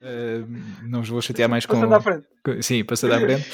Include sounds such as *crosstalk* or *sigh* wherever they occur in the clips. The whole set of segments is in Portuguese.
Uh, não vos vou chatear mais passando com. À frente. Sim, passando à frente.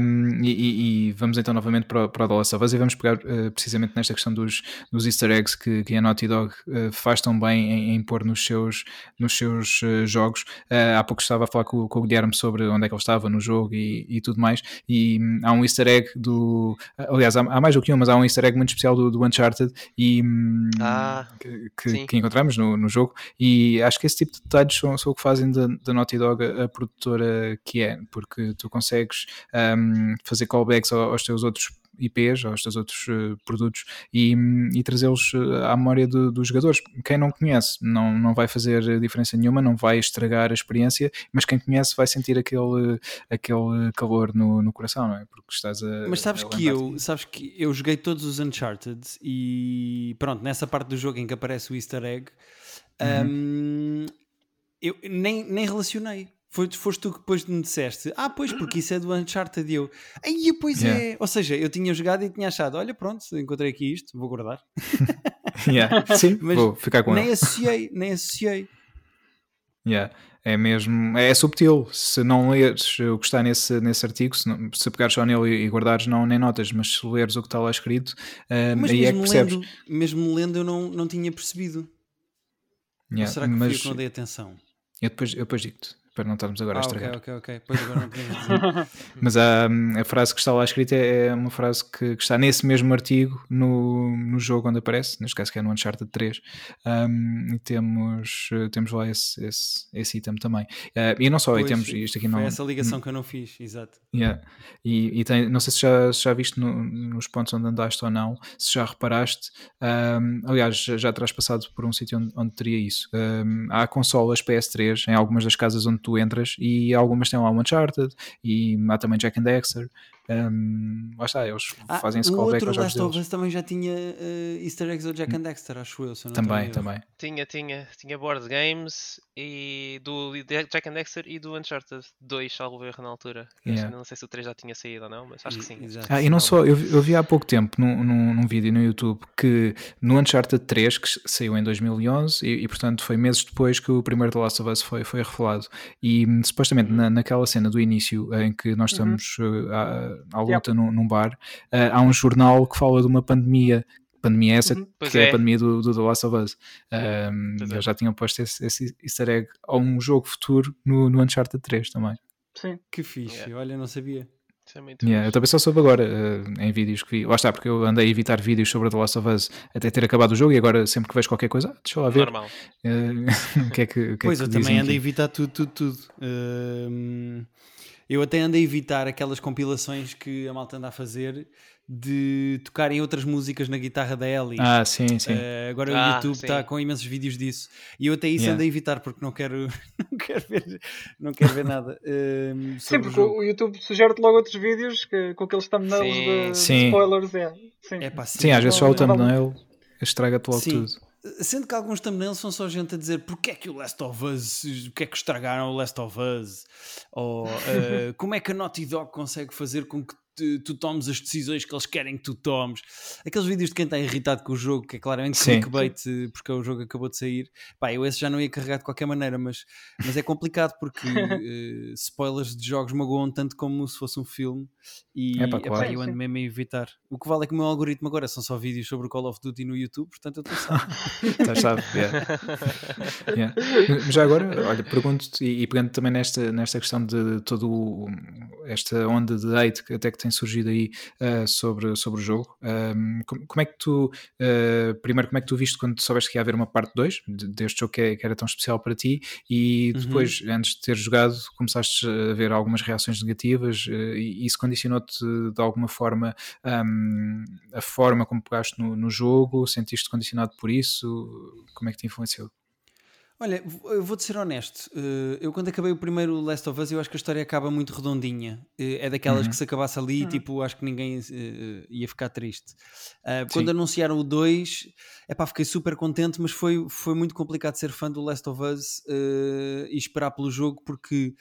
Um, e, e, vamos então novamente para, para o of Us e vamos pegar uh, precisamente nesta questão dos, dos easter eggs que, que a Naughty Dog uh, faz tão bem em, em, pôr nos seus, nos seus uh, jogos. há pouco estava a falar com, com, o Guilherme sobre onde é que ele estava no jogo e, e tudo mais. E um, há um easter egg do. Aliás, há, há, mais do que um, mas há um easter egg muito especial do, do Uncharted e, um, ah, que, que, encontramos no, no jogo. E acho que esse tipo de detalhes são, são o que fazem da, da Naughty Dog a, a produtora que é, porque tu consegues um, fazer callbacks aos teus outros IPs, aos teus outros uh, produtos e, e trazê-los uh, à memória do, dos jogadores. Quem não conhece não, não vai fazer diferença nenhuma, não vai estragar a experiência, mas quem conhece vai sentir aquele, aquele calor no, no coração, não é? Porque estás a. Mas sabes que eu, sabes que eu joguei todos os Uncharted e pronto, nessa parte do jogo em que aparece o Easter egg. Uhum. Um, eu nem, nem relacionei. Foi, foste tu que depois me disseste, ah, pois, porque isso é do Uncharted. E eu, aí, pois yeah. é. Ou seja, eu tinha jogado e tinha achado, olha, pronto, encontrei aqui isto, vou guardar. *laughs* yeah. Sim, *laughs* Mas vou ficar com nem ele. associei, nem associei. Yeah. É mesmo, é subtil. Se não leres o que está nesse, nesse artigo, se, não, se pegares só nele e guardares, não, nem notas, mas se leres o que está lá escrito, uh, aí é que percebes. Lendo, mesmo lendo, eu não, não tinha percebido. Yeah, Ou será que mas... que não dei atenção? Eu depois, eu depois digo-te para não estarmos agora ah, a estragar. Ok, ok, ok. Pois agora não podemos dizer. *laughs* Mas a, a frase que está lá escrita é uma frase que, que, está nesse mesmo artigo no, no jogo onde aparece, neste caso que é no Uncharted 3, um, e temos, temos lá esse, esse, esse item também. Uh, e não só, pois, e temos isto aqui foi não. essa ligação que eu não fiz, exato. Yeah. E, e tem, não sei se já, se já viste no, nos pontos onde andaste ou não, se já reparaste, um, aliás, já, já terás passado por um sítio onde, onde teria isso. Um, há consolas PS3 em algumas das casas onde tu entras e algumas têm lá o Uncharted e há também Jack and Dexter um, lá está, eles ah, fazem esse callback aos jogos Last of Us também já tinha uh, easter eggs ao Jack and Dexter, acho eu. também, também. Tinha, tinha, tinha board games e do Jack and Dexter e do Uncharted 2, salvo erro na altura. Yeah. Não sei se o 3 já tinha saído ou não, mas acho que sim. Exato. Ah, e não só, eu, eu vi há pouco tempo num, num, num, vídeo no YouTube que no Uncharted 3, que saiu em 2011 e, e portanto foi meses depois que o primeiro The Last of Us foi, foi revelado e supostamente uhum. na, naquela cena do início em que nós uhum. estamos uhum. uh, à luta yep. num, num, bar, uh, há um jornal que fala de uma pandemia pandemia essa uhum, que é. é. a pandemia do, do The Last of Us. Um, eles é. já tinham posto esse, esse easter egg a um jogo futuro no, no Uncharted 3 também. Sim. Que fixe, yeah. olha, não sabia. É yeah, eu também só soube agora uh, em vídeos que vi. Lá está, porque eu andei a evitar vídeos sobre The Last of Us até ter acabado o jogo e agora sempre que vejo qualquer coisa, ah, deixa lá ver. Normal. *laughs* Uh, que é que, que pois, é que eu também ando a evitar tudo, tudo, tudo. Uh, eu até ando a evitar aquelas compilações que a malta anda a fazer de tocarem outras músicas na guitarra da Ellie. Ah, sim, sim. Uh, agora ah, o YouTube está com imensos vídeos disso. E eu até isso yeah. ando a evitar porque não quero, *laughs* não quero, ver, não quero ver nada. Uh, sim, porque o, o, YouTube sugere-te logo outros vídeos que, com aqueles thumbnails sim. de, sim. spoilers. É. Sim. É, pá, sim, sim às vezes só o thumbnail estraga-te logo sim. tudo. Sendo que alguns thumbnails são só gente a dizer porque é que o Last of Us, o que é que estragaram o Last of Us, ou uh, *laughs* como é que a Naughty Dog consegue fazer com que tu, tu tomes as decisões que eles querem que tu tomes. Aqueles vídeos de quem está irritado com o jogo, que é claramente Sim. clickbait porque o jogo acabou de sair. Pá, eu esse já não ia carregar de qualquer maneira, mas, mas é complicado porque uh, *laughs* spoilers de jogos magoam tanto como se fosse um filme e é pá, claro. epá, eu ando mesmo a evitar. O que vale é que o meu algoritmo agora são só vídeos sobre o Call of Duty no YouTube, portanto eu estou *laughs* sabe. Estás *laughs* sabe, yeah. yeah. Mas já agora, olha, pergunto-te, e, e pegando também nesta, nesta questão de todo esta onda de hate que até que tem surgido aí uh, sobre, sobre o jogo. Um, como, como, é que tu, uh, primeiro, como é que tu viste quando soubeste que ia haver uma parte 2 deste jogo que, é, que, era tão especial para ti e uhum. depois, uhum. antes de ter jogado, começaste a ver algumas reações negativas uh, e isso condicionou-te de alguma forma um, a forma como pegaste no, no jogo? Sentiste condicionado por isso? Como é que te influenciou? Olha, eu vou-te ser honesto. Eh, eu, quando acabei o primeiro Last of Us, eu acho que a história acaba muito redondinha. Eh, é daquelas uhum. que se acabasse ali, uhum. tipo, acho que ninguém uh, ia ficar triste. Uh, quando anunciaram o 2, é pá, fiquei super contente, mas foi, foi muito complicado ser fã do Last of Us e esperar pelo jogo, porque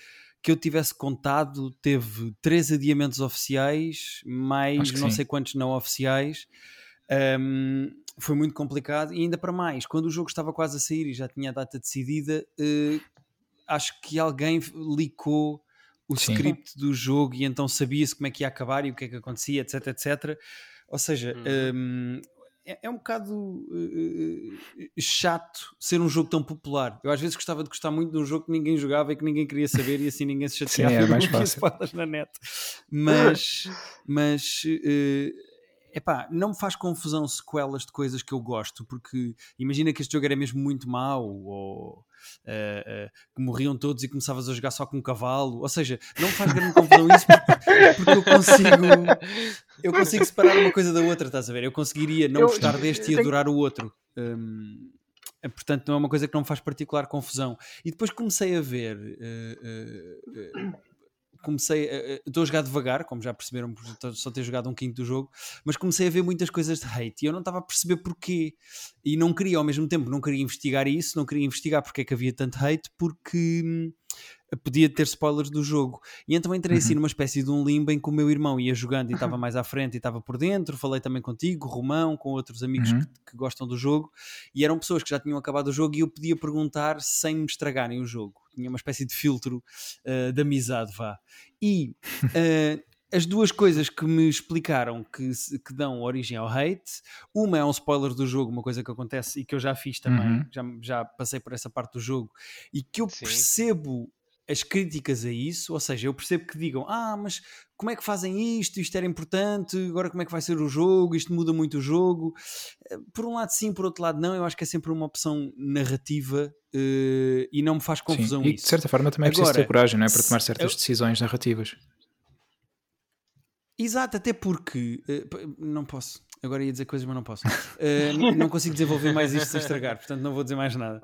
que eu tivesse contado, teve três adiamentos oficiais, mais não sim. sei quantos não oficiais. Um, foi muito complicado e ainda para mais, quando o jogo estava quase a sair e já tinha a data decidida, uh, acho que alguém licou o Sim. script do jogo e então sabia-se como é que ia acabar e o que é que acontecia, etc, etc. Ou seja, uhum. um, é, é, um bocado uh, chato ser um jogo tão popular. Eu às vezes gostava de gostar muito de um jogo que ninguém jogava e que ninguém queria saber e assim ninguém se chateava *laughs* Sim, é mais fácil. na net. Mas, mas uh, epá, não me faz confusão sequelas de coisas que eu gosto, porque imagina que este jogo era mesmo muito mau, ou uh, uh, que morriam todos e começavas a jogar só com um cavalo, ou seja, não me faz grande confusão isso porque, eu consigo eu consigo separar uma coisa da outra, estás a ver? Eu conseguiria não eu, gostar deste e adorar o outro. Um, portanto, não é uma coisa que não me faz particular confusão. E depois comecei a ver uh, comecei. Estou a jogar devagar, como já perceberam, só ter jogado um quinto do jogo, mas comecei a ver muitas coisas de hate e eu não estava a perceber porquê. E não queria, ao mesmo tempo, não queria investigar isso, não queria investigar porque é que havia tanto hate, porque hum, podia ter spoilers do jogo. E então entrei assim uhum. numa espécie de um limbo em que o meu irmão ia jogando e estava mais à frente e estava por dentro. Falei também contigo, Romão, com outros amigos uhum. que, que, gostam do jogo. E eram pessoas que já tinham acabado o jogo e eu podia perguntar sem me estragarem o jogo. Tinha uma espécie de filtro uh, de amizade, vá. E. Uh, as duas coisas que me explicaram que, que, dão origem ao hate, uma é um spoiler do jogo, uma coisa que acontece e que eu já fiz também, uhum. já, já passei por essa parte do jogo, e que eu Sim. percebo as críticas a isso, ou seja, eu percebo que digam, ah, mas como é que fazem isto? Isto era importante, agora como é que vai ser o jogo? Isto muda muito o jogo. Eh, por um lado sim, por outro lado não, eu acho que é sempre uma opção narrativa uh, e não me faz confusão sim, e, isso. de certa forma também é preciso ter coragem, não é? Para tomar certas eu... decisões narrativas. Exato, até porque uh, não posso. Agora ia dizer coisas, mas não posso. Uh, *laughs* não consigo desenvolver mais isto sem estragar, portanto não vou dizer mais nada.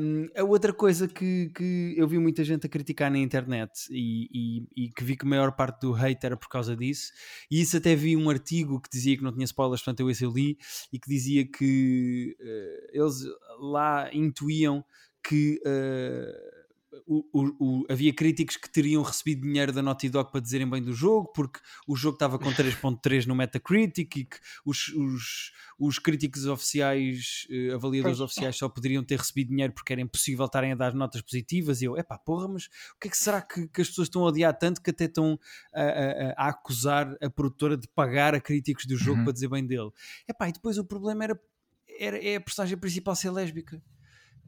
Um, a outra coisa que, que eu vi muita gente a criticar na internet e, e, e, que vi que a maior parte do hate era por causa disso, e isso até vi um artigo que dizia que não tinha spoilers, portanto eu esse eu li, e que dizia que uh, eles lá intuíam que. Uh, o, o, o, havia críticos que teriam recebido dinheiro da Naughty Dog para dizerem bem do jogo, porque o jogo estava com 3.3 no Metacritic e que os, os, os críticos oficiais, uh, avaliadores oficiais só poderiam ter recebido dinheiro porque era impossível estarem a dar notas positivas. E eu, epá, porra, mas o que é que será que, que as pessoas estão a odiar tanto que até estão a, a, a acusar a produtora de pagar a críticos do jogo uhum. para dizer bem dele? Epá, e depois o problema era, era é a personagem principal ser lésbica.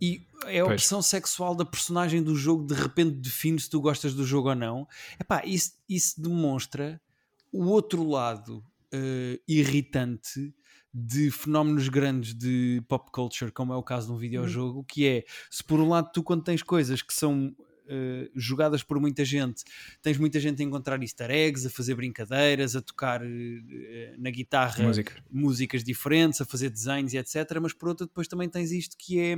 E é a pois. opção sexual da personagem do jogo de repente define se tu gostas do jogo ou não. Epá, isso, isso demonstra o outro lado uh, irritante de fenómenos grandes de pop culture, como é o caso de um videojogo, que é se por um lado tu quando tens coisas que são Uh, jogadas por muita gente, tens muita gente a encontrar easter eggs, a fazer brincadeiras, a tocar uh, na guitarra Música. músicas diferentes, a fazer desenhos e etc. Mas por outro, depois também tens isto que é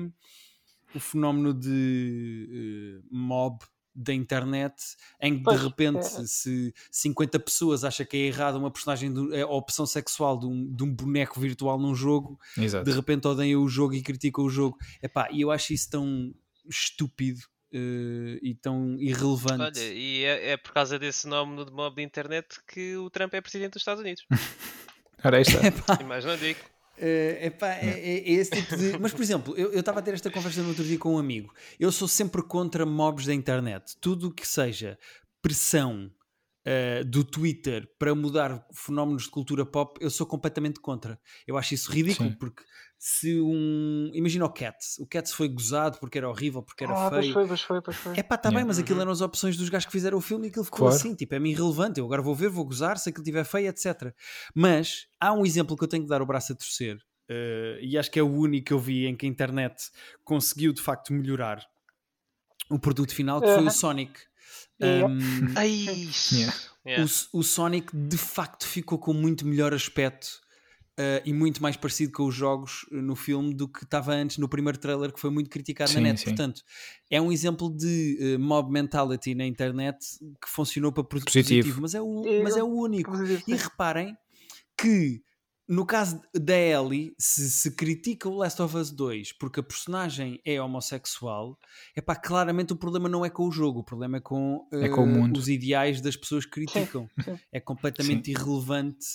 o fenómeno de uh, mob da internet em que pois, de repente é. se 50 pessoas acham que é errado uma personagem de, é a opção sexual de um, de um boneco virtual num jogo Exato. de repente odeiam o jogo e criticam o jogo Epá, e eu acho isso tão estúpido uh, e tão irrelevante Olha, e é, é, por causa desse fenómeno de mob da internet que o Trump é presidente dos Estados Unidos *laughs* Ora, aí está. E mais não digo Uh, epá, é, é, é, esse tipo de. Mas, por exemplo, eu estava a ter esta conversa no outro dia com um amigo. Eu sou sempre contra mobs da internet. Tudo o que seja pressão uh, do Twitter para mudar fenómenos de cultura pop, eu sou completamente contra. Eu acho isso ridículo, Sim. porque se um. Imagina o Cats. O Cats foi gozado porque era horrível, porque era ah, feio. Pois foi, pois foi, pois foi. É pá, tá yeah. bem, mas aquilo uhum. eram as opções dos gajos que fizeram o filme e aquilo ficou claro. assim. Tipo, é-me irrelevante. Eu agora vou ver, vou gozar, se aquilo estiver feio, etc. Mas há um exemplo que eu tenho que dar o braço a torcer. Uh, e acho que é o único que eu vi em que a internet conseguiu de facto melhorar o produto final, que foi o Sonic. Um, yeah. o, o Sonic de facto ficou com muito melhor aspecto Uh, e muito mais parecido com os jogos eh, no filme do que estava antes no primeiro trailer que foi muito criticado sim, na net. Sim. Portanto, é um exemplo de uh, mob mentality na internet que funcionou para positivo, positivo mas, é o, mas é o único. E reparem que no caso da Ellie, se se critica o Last of Us 2 porque a personagem é homossexual, é pá, claramente o problema não é com o jogo, o problema é com, uh, é com os ideais das pessoas que criticam. Sim, é completamente irrelevante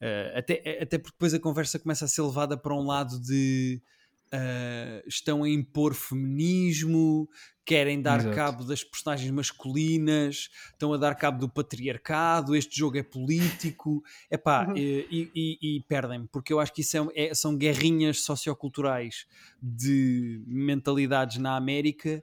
Uh, até, até porque depois a conversa começa a ser levada para um lado de uh, estão a impor feminismo, querem dar Exato. cabo das personagens masculinas, estão a dar cabo do patriarcado, este jogo é político, epá, uhum. e, e, e perdem-me, porque eu acho que isso é, é, são guerrinhas socioculturais de mentalidades na América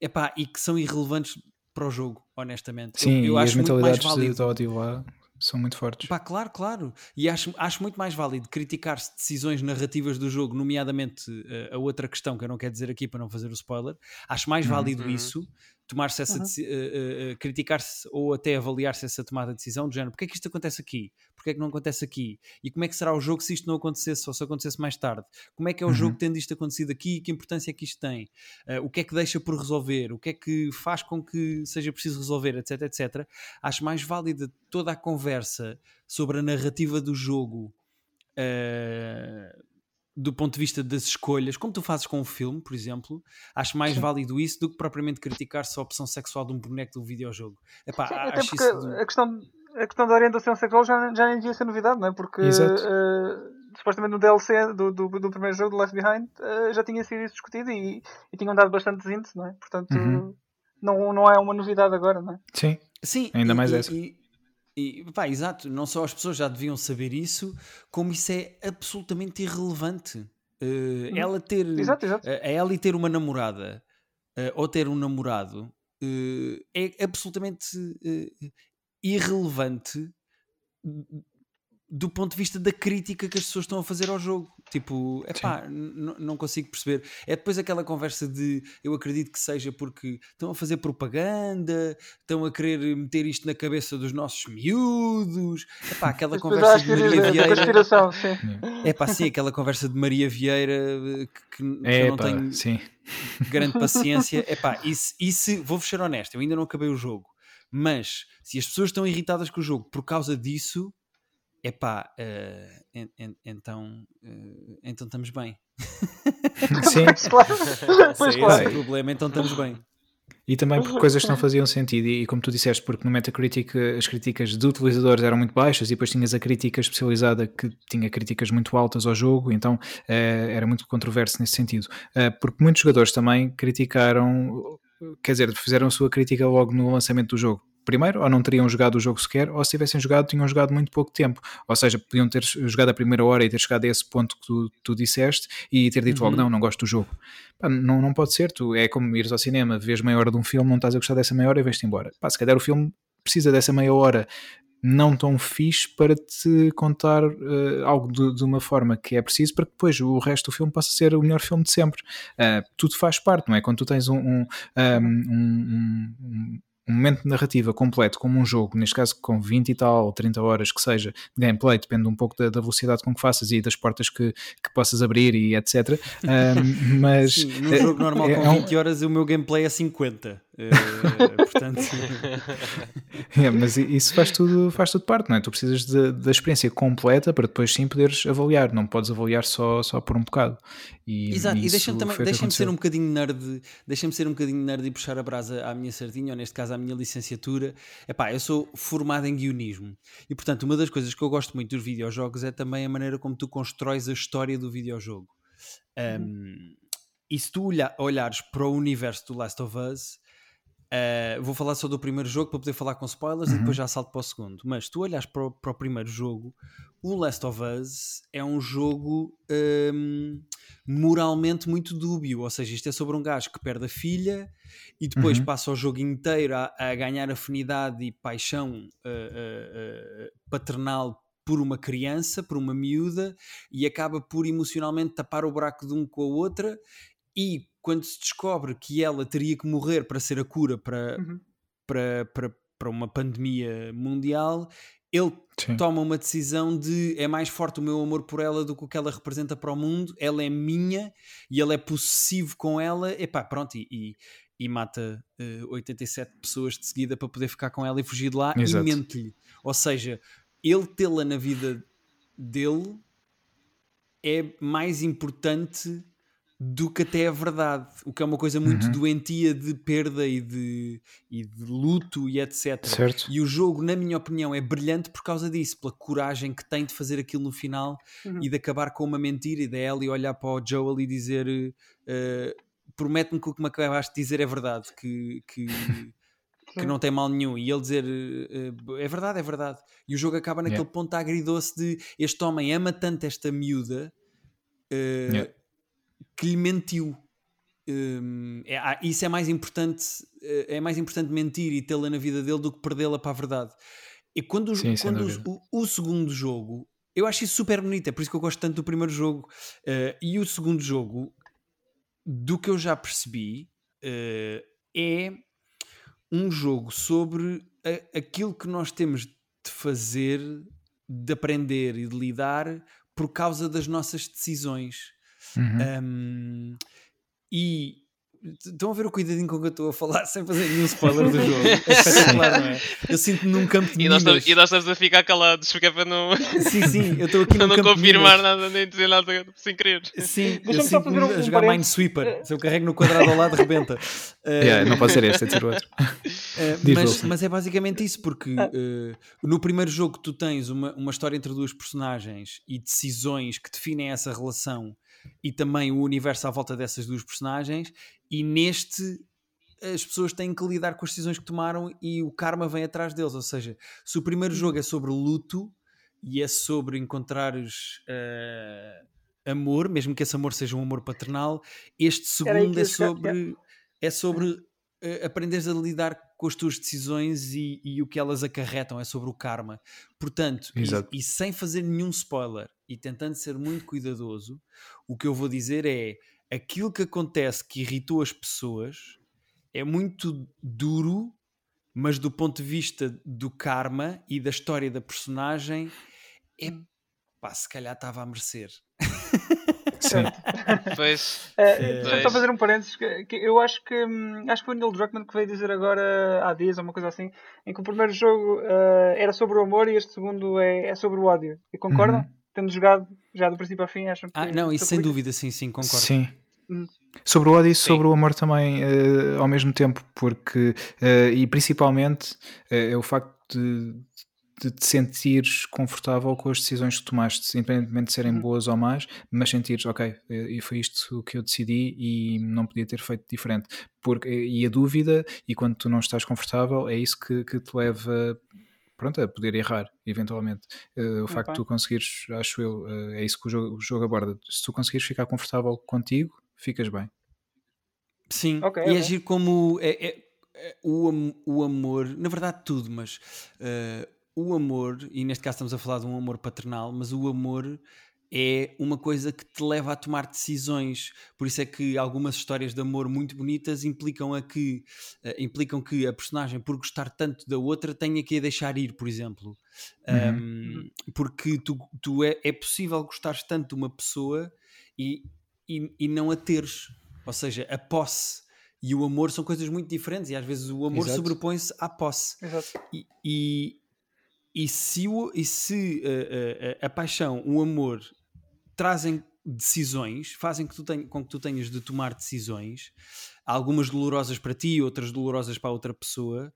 epá, e que são irrelevantes para o jogo, honestamente. Sim, eu, eu acho as mentalidades muito mais válido. de ódio lá são muito fortes. Pá, claro, claro. E acho, acho muito mais válido criticar-se decisões narrativas do jogo, nomeadamente uh, a outra questão que eu não quero dizer aqui para não fazer o spoiler. Acho mais uhum. válido uhum. isso tomar-se essa uhum. uh, uh, criticar-se ou até avaliar-se essa tomada de decisão do género, porque é que isto acontece aqui? Porque é que não acontece aqui? E como é que será o jogo se isto não acontecesse ou se acontecesse mais tarde? Como é que é o uhum. jogo tendo isto acontecido aqui? Que importância é que isto tem? Uh, o que é que deixa por resolver? O que é que faz com que seja preciso resolver, etc, etc. Acho mais válida toda a conversa sobre a narrativa do jogo Uh, do ponto de vista das escolhas, como tu fazes com um filme, por exemplo, acho mais Sim. válido isso do que propriamente criticar-se a opção sexual de um boneco do videogjogo. Epá, Sim, até porque a, questão, a questão da orientação sexual já, já nem devia ser novidade, não é? Porque uh, supostamente no DLC do, do, do, primeiro jogo, do Left Behind, uh, já tinha sido isso discutido e, e tinham dado bastante índice, não é? Portanto, uhum. não, não é uma novidade agora, não é? Sim, Sim ainda e, mais essa. E, e, pá, exato, não só as pessoas já deviam saber isso, como isso é absolutamente irrelevante. Uh, ela ter exato, exato. Uh, a Ellie ter uma namorada uh, ou ter um namorado é absolutamente irrelevante do ponto de vista da crítica que as pessoas estão a fazer ao jogo. Tipo, é pá, não consigo perceber. É depois aquela conversa de eu acredito que seja porque estão a fazer propaganda, estão a querer meter isto na cabeça dos nossos miúdos. É pá, aquela conversa de Maria Vieira. É pá, sim, aquela conversa de Maria Vieira que, que é, eu não pá, tenho sim. grande paciência. É pá, e se, e se, vou ser honesto, eu ainda não acabei o jogo. Mas se as pessoas estão irritadas com o jogo por causa disso, epá, uh, en, en, então, uh, então estamos bem. *laughs* Sim, claro. pois claro. *laughs* o problema, então estamos bem. E também por coisas que não *laughs* faziam sentido, e, e, como tu disseste, porque no Metacritic as críticas de utilizadores eram muito baixas e depois tinhas a crítica especializada que tinha críticas muito altas ao jogo, então uh, era muito controverso nesse sentido. Uh, porque muitos jogadores também criticaram, quer dizer, fizeram a sua crítica logo no lançamento do jogo primeiro, ou não teriam jogado o jogo sequer, ou se tivessem jogado, tinham jogado muito pouco tempo. Ou seja, podiam ter jogado a primeira hora e ter chegado a esse ponto que tu, tu disseste e ter dito uhum. logo: não, não gosto do jogo. Pá, não, não pode ser. Tu, é como ires ao cinema, vês meia hora de um filme, não estás a gostar dessa meia hora e vais-te embora. Pá, se calhar o filme precisa dessa meia hora não tão fixe para te contar uh, algo de, de, uma forma que é preciso para que depois o resto do filme possa ser o melhor filme de sempre. Uh, tudo faz parte, não é? Quando tu tens um, um, um, um um momento de narrativa completo, como um jogo, neste caso com 20 e tal, ou 30 horas que seja, de gameplay, depende um pouco da, da, velocidade com que faças e das portas que, que possas abrir e etc. Um, *laughs* mas. Sim, num jogo normal é, com 20 horas, o meu gameplay é 50. Uh, portanto... *laughs* é, mas isso faz tudo, faz tudo parte, não é? Tu precisas da experiência completa para depois sim poderes avaliar, não podes avaliar só, só por um bocado. E, Exato, e deixa-me também deixa ser um bocadinho nerd, deixa-me ser um bocadinho nerd e puxar a brasa à minha sardinha, ou neste caso à minha licenciatura. Epá, eu sou formado em guionismo e portanto uma das coisas que eu gosto muito dos videojogos é também a maneira como tu constróis a história do videojogo. Um, uhum. e se tu olha, olhares para o universo do Last of Us, Uh, vou falar só do primeiro jogo para poder falar com spoilers uhum. e depois já salto para o segundo. Mas tu olhas para o, para o primeiro jogo, o Last of Us é um jogo um, moralmente muito dúbio. Ou seja, isto é sobre um gajo que perde a filha e depois uhum. passa o jogo inteiro a, a ganhar afinidade e paixão uh, uh, paternal por uma criança, por uma miúda, e acaba por emocionalmente tapar o buraco de um com a outra. E quando se descobre que ela teria que morrer para ser a cura para, uhum. para, para, para uma pandemia mundial, ele Sim. toma uma decisão de é mais forte o meu amor por ela do que o que ela representa para o mundo, ela é minha e ele é possessivo com ela, epá, pronto, e, e, e mata uh, eh, 87 pessoas de seguida para poder ficar com ela e fugir de lá Exato. e mente-lhe. Ou seja, ele tê-la na vida dele é mais importante do que até a verdade, o que é uma coisa muito uhum. doentia de perda e de, e de luto e etc. Certo. E o jogo, na minha opinião, é brilhante por causa disso, pela coragem que tem de fazer aquilo no final uhum. e de acabar com uma mentira e da Ellie olhar para o Joel e dizer uh, promete-me que o que me acabaste de dizer é verdade, que, que, *laughs* que não tem mal nenhum. E ele dizer uh, é verdade, é verdade. E o jogo acaba naquele yeah. ponto agridoce de este homem ama tanto esta miúda. Uh, yeah que lhe mentiu. Um, é, ah, isso é mais importante eh, é mais importante mentir e tê-la na vida dele do que perdê-la para a verdade. E quando, Sim, quando o, o, segundo jogo eu acho isso super bonito é por isso que eu gosto tanto do primeiro jogo. Uh, e o segundo jogo do que eu já percebi uh, é um jogo sobre a, aquilo que nós temos de fazer de aprender e de lidar por causa das nossas decisões Uhum. Um, e Estão a ver o cuidadinho com que eu estou a falar *laughs* sem fazer nenhum spoiler do jogo. É *laughs* espetacular, não é? Eu sinto-me num campo de e nós, estamos, e nós estamos a ficar calados, porque é para não. *laughs* Sim, sim, eu estou aqui no não campo confirmar de nada, nem dizer nada sem querer. Sim, eu sinto-me um, a jogar Minesweeper. Se eu carrego no quadrado ao lado, rebenta. Uh, yeah, não pode ser este, é de ser outro. Uh, mas, mas, é basicamente isso, porque uh, no primeiro jogo tu tens uma, uma história entre duas personagens e decisões que definem essa relação e também o universo à volta dessas duas personagens, e neste as pessoas têm que lidar com as decisões que tomaram e o karma vem atrás deles. Ou seja, se o primeiro jogo é sobre luto e é sobre encontrares uh, amor, mesmo que esse amor seja um amor paternal, este segundo é sobre, é sobre aprenderes a lidar com as tuas decisões e, e, o que elas acarretam, é sobre o karma. Portanto, e, e sem fazer nenhum spoiler e tentando ser muito cuidadoso, o que eu vou dizer é aquilo que acontece que irritou as pessoas é muito duro, mas do ponto de vista do karma e da história da personagem, é pá, se calhar estava a merecer. *laughs* Sim. *laughs* pois. É, pois. Só fazer um parênteses, que, que, eu acho que hum, acho que foi o Neil Druckmann que veio dizer agora há dias, ou uma coisa assim, em que o primeiro jogo uh, era sobre o amor e este segundo é, é sobre o ódio. E concordam? Uhum. Tendo jogado já do princípio ao fim, acham que. Ah, não, isso sem dúvida, sim, sim, concordo. Sim. Hum. Sobre o ódio e sobre o amor também uh, ao mesmo tempo, porque uh, e principalmente uh, é o facto de, de te sentires confortável com as decisões que tomaste, independentemente de serem uhum. boas ou más, mas sentires, ok, e foi isto que eu decidi e não podia ter feito diferente. Porque, e a dúvida, e quando tu não estás confortável, é isso que, que te leva pronto, a poder errar, eventualmente. Uh, o facto de tu conseguires, acho eu, uh, é isso que o jogo, o jogo, aborda. Se tu conseguires ficar confortável contigo, ficas bem. Sim, okay, e okay. agir como é, é, é, o, o amor, na verdade tudo, mas uh, o amor, e neste caso estamos a falar de um amor paternal, mas o amor é uma coisa que te leva a tomar decisões. Por isso é que algumas histórias de amor muito bonitas implicam a que uh, implicam que a personagem, por gostar tanto da outra, tenha que a deixar ir, por exemplo. Uhum. Um, porque tu, tu é, é possível gostares tanto de uma pessoa e, e, e não a teres. Ou seja, a posse e o amor são coisas muito diferentes e às vezes o amor sobrepõe-se à posse. Exato. E, e, e se, o, e se uh, uh, a paixão, o amor trazem decisões, fazem que tenha, com que tu tenhas de tomar decisões, algumas dolorosas para ti, outras dolorosas para a outra pessoa.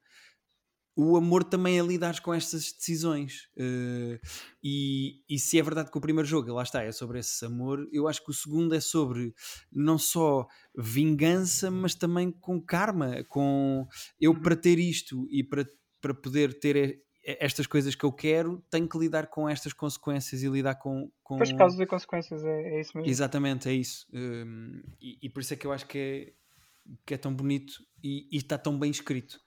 O amor também é lidar com estas decisões. Uh, e, e se é verdade que o primeiro jogo, lá está, é sobre esse amor, eu acho que o segundo é sobre não só vingança, mas também com karma. Com eu para ter isto e para, para poder ter estas coisas que eu quero, tenho que lidar com estas consequências e lidar com. com... Pois, causas e consequências, é, é isso mesmo. Exatamente, é isso. Um, e, e, por isso é que eu acho que é, que é tão bonito e, e está tão bem escrito.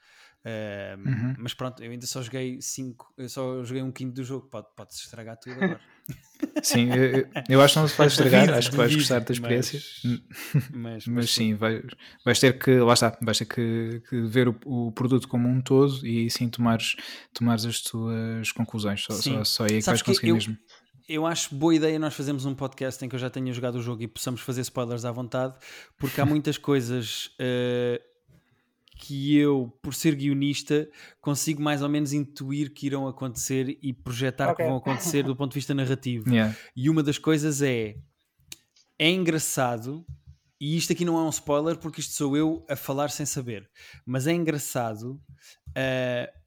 Um, uhum. Mas pronto, eu ainda só joguei 5, eu só joguei um quinto do jogo, pode, pode estragar tudo agora. *laughs* Sim, eu, eu, acho que não se vai *laughs* estragar, acho que vais gostar da experiência. Mas, mas, *laughs* mas sim, vais, vais ter que, lá está, vais ter que, que ver o, o, produto como um todo e sim tomares, tomares as tuas conclusões. Só, só, só aí é que vais conseguir eu, mesmo. Eu acho boa ideia nós fazermos um podcast em que eu já tenha jogado o jogo e possamos fazer spoilers à vontade, porque há muitas coisas uh, que eu, por ser guionista, consigo mais ou menos intuir que irão acontecer e projetar okay. que vão acontecer do ponto de vista narrativo. Yeah. E uma das coisas é é engraçado e isto aqui não é um spoiler porque isto sou eu a falar sem saber, mas é engraçado uh,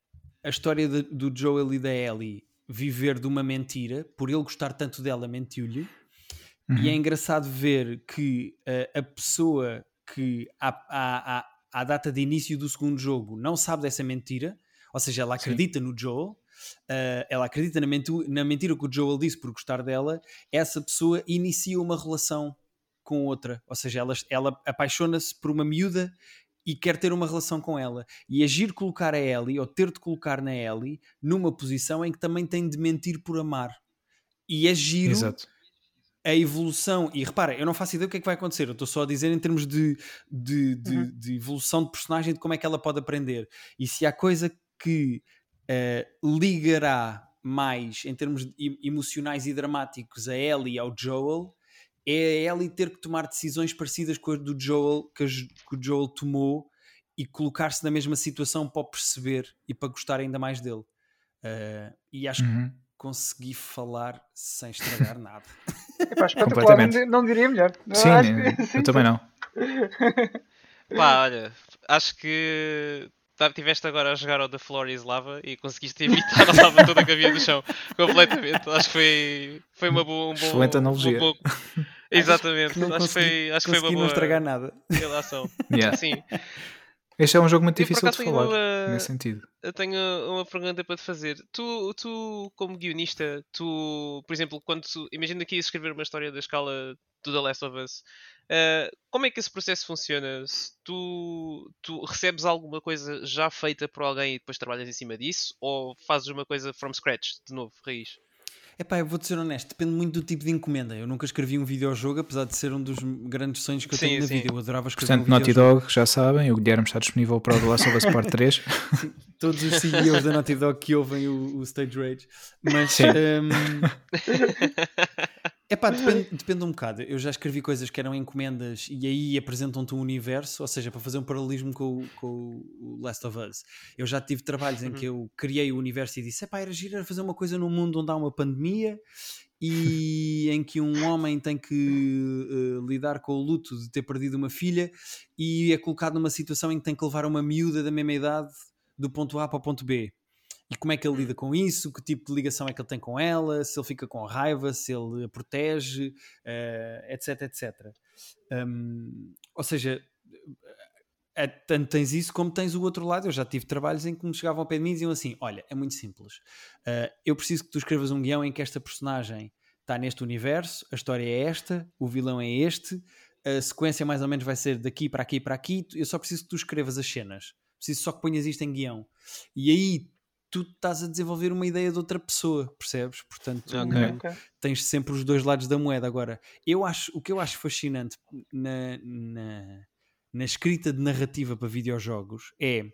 a história de, do Joel e da Ellie viver de uma mentira, por ele gostar tanto dela, mentiu-lhe. Uhum. E é uhum. engraçado ver que uh, a pessoa que à, à, à, data de início do segundo jogo não sabe dessa mentira, ou seja, ela acredita Sim. no Joel, uh, ela acredita na, na mentira que o Joel disse por gostar dela, essa pessoa inicia uma relação com outra, ou seja, ela, ela apaixona-se por uma miúda e quer ter uma relação com ela. E agir colocar a Ellie, ou ter de colocar na Ellie, numa posição em que também tem de mentir por amar. E agir Exato. A evolução. E repara, eu não faço ideia do que é que vai acontecer, eu estou só a dizer em termos de, de, de, uhum. de evolução de personagem, de como é que ela pode aprender. E se há coisa que uh, ligará mais em termos emocionais e dramáticos a Ellie e ao Joel é a Ellie ter que tomar decisões parecidas com as do Joel que, que o Joel tomou e colocar-se na mesma situação para perceber e para gostar ainda mais dele. Uh, e acho uhum. que consegui falar sem estragar nada. *laughs* Epá, Completamente. Não, diria melhor. Sim, eu, sim, eu também não. *laughs* Pá, olha, acho que tiveste agora a jogar ao The Floor is Lava e conseguiste evitar a lava toda que havia no chão *laughs* completamente. Acho que foi, foi uma boa. Um bom, Excelente analogia. Um bom... *laughs* Exatamente, acho, acho, que foi, acho que foi uma boa. não estragar nada. Relação. Yeah. Sim. Este é um jogo muito difícil de falar, uma, nesse sentido. Eu tenho uma pergunta para te fazer. Tu, tu como guionista, tu, por exemplo, quando tu, imagina que ias escrever uma história da escala do The Last of Us, uh, como é que esse processo funciona? Se tu, tu recebes alguma coisa já feita por alguém e depois trabalhas em cima disso, ou fazes uma coisa from scratch, de novo, raiz? Epá, eu vou-te ser honesto, depende muito do tipo de encomenda. Eu nunca escrevi um videojogo, apesar de ser um dos grandes sonhos que eu sim, tenho na sim. vida. Eu adorava escrever Portanto, um Naughty Dog, já sabem, o Guilherme está disponível para o The Last of Us Part 3. *laughs* Sim, todos os CEOs da Naughty Dog que ouvem o, o Stage Rage. Mas... Um... *laughs* É pá, depende, depende um bocado. Eu já escrevi coisas que eram encomendas e aí apresentam-te um universo, ou seja, para fazer um paralelismo com, com o Last of Us. Eu já tive trabalhos em que eu criei o universo e disse: é pá, era girar fazer uma coisa num mundo onde há uma pandemia e *laughs* em que um homem tem que uh, lidar com o luto de ter perdido uma filha e é colocado numa situação em que tem que levar uma miúda da mesma idade do ponto A para o ponto B e como é que ele lida com isso, que tipo de ligação é que ele tem com ela, se ele fica com raiva, se ele a protege, uh, etc, etc. Um, ou seja, é, tanto tens isso como tens o outro lado. Eu já tive trabalhos em que me chegavam ao pé de mim e diziam assim: Olha, é muito simples. Uh, eu preciso que tu escrevas um guião em que esta personagem está neste universo, a história é esta, o vilão é este, a sequência mais ou menos vai ser daqui para aqui para aqui. Eu só preciso que tu escrevas as cenas. Preciso só que ponhas isto em guião. E aí tu estás a desenvolver uma ideia de outra pessoa, percebes? Portanto, okay. Okay. tens sempre os dois lados da moeda. Agora, eu acho, o que eu acho fascinante na, na, na escrita de narrativa para videojogos é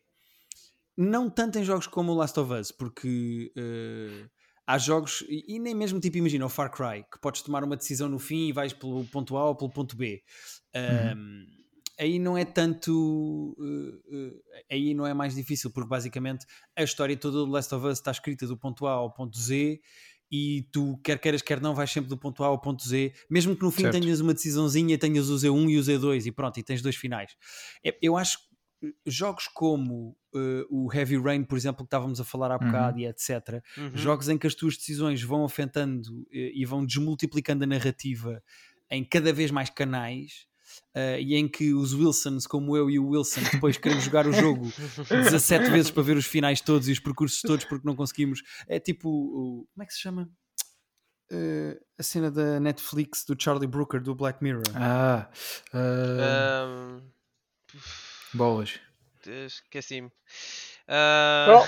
não tanto em jogos como o Last of Us, porque uh, há jogos, e, nem mesmo tipo, imagina o Far Cry, que podes tomar uma decisão no fim e vais pelo ponto A ou pelo ponto B. Uhum aí não é tanto. Uh, uh, aí não é mais difícil, porque basicamente a história toda do Last of Us está escrita do ponto A ao ponto Z e tu, quer queiras, quer não, vais sempre do ponto A ao ponto Z, mesmo que no fim certo. tenhas uma decisãozinha, tenhas o Z1 e o Z2 e pronto, e tens dois finais. É, eu acho que jogos como uh, o Heavy Rain, por exemplo, que estávamos a falar há bocado uhum. e etc., uhum. jogos em que as tuas decisões vão afetando e vão desmultiplicando a narrativa em cada vez mais canais uh, e em que os Wilsons, como eu e o Wilson, depois queremos jogar o jogo 17 vezes para ver os finais todos e os percursos todos porque não conseguimos. É tipo, o, como é que se chama? Uh, a cena da Netflix do Charlie Brooker do Black Mirror. Ah, uh... um... bolas. Esqueci-me. Uh... Well,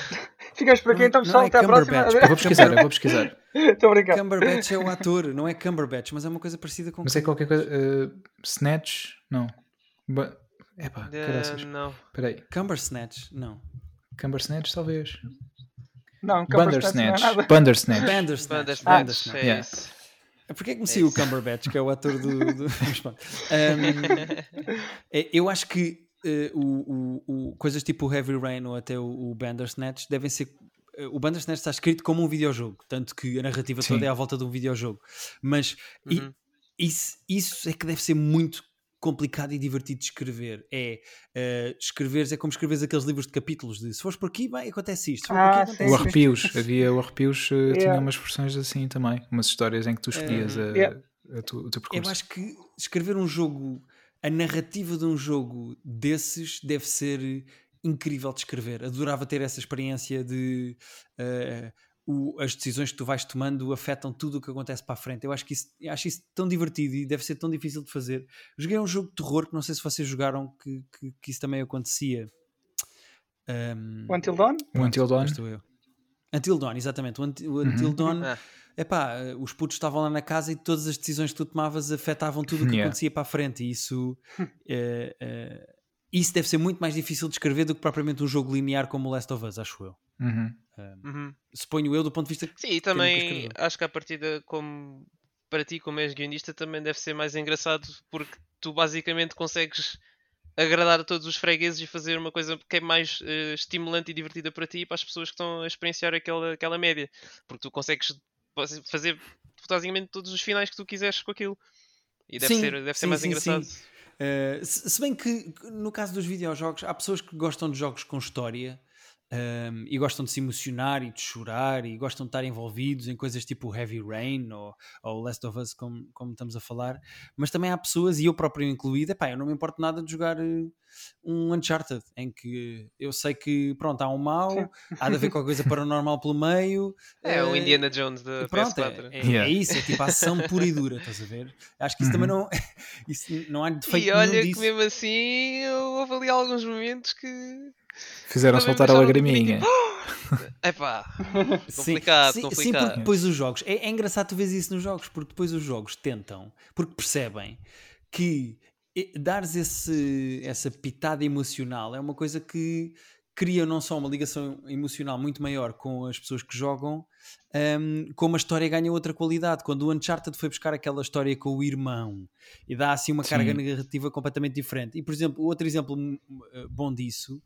ficamos por aqui, então pessoal, é até à próxima. Eu vou *laughs* pesquisar, eu vou pesquisar. Estou brincando. Cumberbatch é o ator, não é Cumberbatch, mas é uma coisa parecida com. Mas é qualquer coisa. Uh, Snatch? Não. Ba Epá, uh, não. Peraí. Cumbersnatch? Não. Cumbersnatch, talvez. Não, Bandersnatch. Não é Bandersnatch. *laughs* Bandersnatch. Ah, Bandersnatch. É yeah. Porquê é que me saiu o Cumberbatch, que é o ator do. do... *laughs* um, é, eu acho que uh, o, o, o, coisas tipo o Heavy Rain ou até o, o Bandersnatch devem ser o Bandersnatch está escrito como um videojogo, tanto que a narrativa Sim. toda é à volta de um videojogo. Mas uhum. isso, isso é que deve ser muito complicado e divertido de escrever. É uh, escreveres, é como escreveres aqueles livros de capítulos de se fores por aqui, bem, acontece isto. Ah, aqui, acontece o Arrepios, havia o Arrepios, uh, yeah. tinha umas versões assim também, umas histórias em que tu escolhias uh, a, yeah. a tu, o teu percurso. Eu acho que escrever um jogo, a narrativa de um jogo desses deve ser incrível de escrever. Adorava ter essa experiência de uh, o, as decisões que tu vais tomando afetam tudo o que acontece para a frente. Eu acho que isso, acho isso tão divertido e deve ser tão difícil de fazer. Joguei um jogo de terror que não sei se vocês jogaram que, que, que isso também acontecia. Um, o Until Dawn? O Until Dawn. Estou eu. Until Dawn, exatamente. O Until, o Until uhum. Dawn. Ah. Epá, os putos estavam lá na casa e todas as decisões que tu tomavas afetavam tudo o que yeah. acontecia para a frente. E isso, é, *laughs* é, isso deve ser muito mais difícil de escrever do que propriamente um jogo linear como o Last of Us, acho eu. Uhum. Uhum. Suponho eu, do ponto de vista. Sim, e também acho que a partida, como para ti, como és guionista, também deve ser mais engraçado porque tu basicamente consegues agradar a todos os fregueses e fazer uma coisa que é mais uh, estimulante e divertida para ti e para as pessoas que estão a experienciar aquela, aquela média. Porque tu consegues fazer basicamente todos os finais que tu quiseres com aquilo. E deve sim, ser, deve sim, ser mais sim, engraçado. Uh, se, se, bem que no caso dos videojogos, há pessoas que gostam de jogos com história um, e gostam de se emocionar e de chorar e gostam de estar envolvidos em coisas tipo Heavy Rain ou, ou Last of Us, como, como estamos a falar. Mas também há pessoas, e eu próprio incluído, epá, eu não me importo nada de jogar uh, um Uncharted, em que eu sei que pronto, há um mal, há de haver qualquer coisa paranormal pelo meio. É uh, o Indiana Jones da pronto, PS4. É, é, *laughs* yeah. é, isso, é tipo ação pura e dura, estás a ver? Acho que isso uhum. também não, *laughs* isso não há defeito E olha que mesmo assim houve ali alguns momentos que Fizeram soltar a lagriminha. É pá, complicado, sim, complicado. Sim, porque depois os jogos, é, é engraçado tu vês isso nos jogos, porque depois os jogos tentam, porque percebem que dares esse, essa pitada emocional é uma coisa que cria não só uma ligação emocional muito maior com as pessoas que jogam, um, como a história ganha outra qualidade. Quando o Uncharted foi buscar aquela história com o irmão e dá assim uma Sim. carga negativa completamente diferente. E, por exemplo, outro exemplo eh, bom disso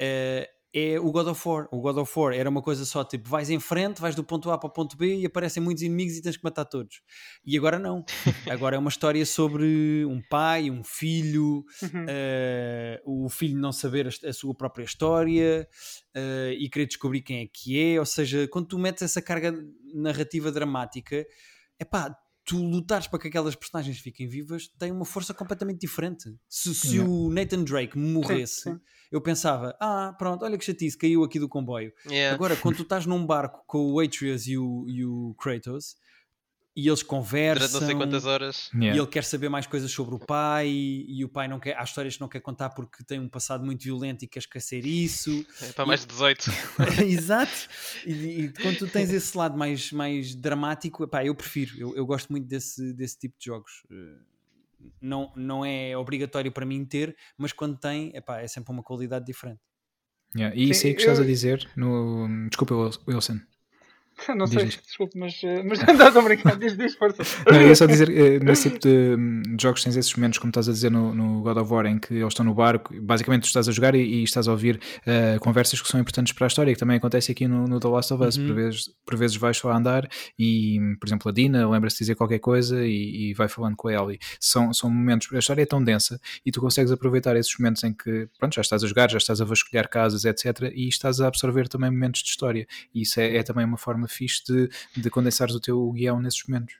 uh, é o God of War. O God of War era uma coisa só tipo, vais em frente, vais do ponto A para o ponto B e aparecem muitos inimigos e tens que matar todos. E agora não. *laughs* Agora é uma história sobre um pai, um filho, uh, o filho não saber a, a sua própria história uh, e querer descobrir quem é que é. Ou seja, quando tu metes essa carga narrativa dramática, é pá, tu lutares para que aquelas personagens fiquem vivas tem uma força completamente diferente. Se, se o Nathan Drake morresse, sim, sim. eu pensava, ah, pronto, olha que chatice, caiu aqui do comboio. Yeah. Agora, quando tu estás num barco com o Atreus e o, e o Kratos, e eles conversam. Durante não sei quantas horas. Yeah. E ele quer saber mais coisas sobre o pai. E, e, o pai não quer. Há histórias que não quer contar porque tem um passado muito violento e quer esquecer isso. *laughs* É para mais de 18. *laughs* Exato. E, e, *laughs* quando tu tens esse lado mais, mais dramático, epá, eu prefiro. Eu, eu gosto muito desse, desse tipo de jogos. Eh, não, não é obrigatório para mim ter, mas quando tem, epá, é sempre uma qualidade diferente. Yeah. E isso aí que estás eu... a dizer no. Desculpa, Wilson. *laughs* Não sei, desculpe, mas, eh, mas não *laughs* estás a brincar, diz, diz, força. Não, ia só dizer, eh, nesse tipo de, de, jogos tens esses momentos, como estás a dizer no, no, God of War, em que eles estão no barco, basicamente tu estás a jogar e, e estás a ouvir uh, conversas que são importantes para a história, que também acontece aqui no, no The Last of Us, uhum. por, vezes, por vezes vais só a andar e, por exemplo, a Dina lembra-se de dizer qualquer coisa e, e, vai falando com a Ellie. São, são momentos, a história é tão densa e tu consegues aproveitar esses momentos em que, pronto, já estás a jogar, já estás a vasculhar casas, etc. E estás a absorver também momentos de história. E isso é, é também uma forma fixe de de condensares o teu guião nesses momentos.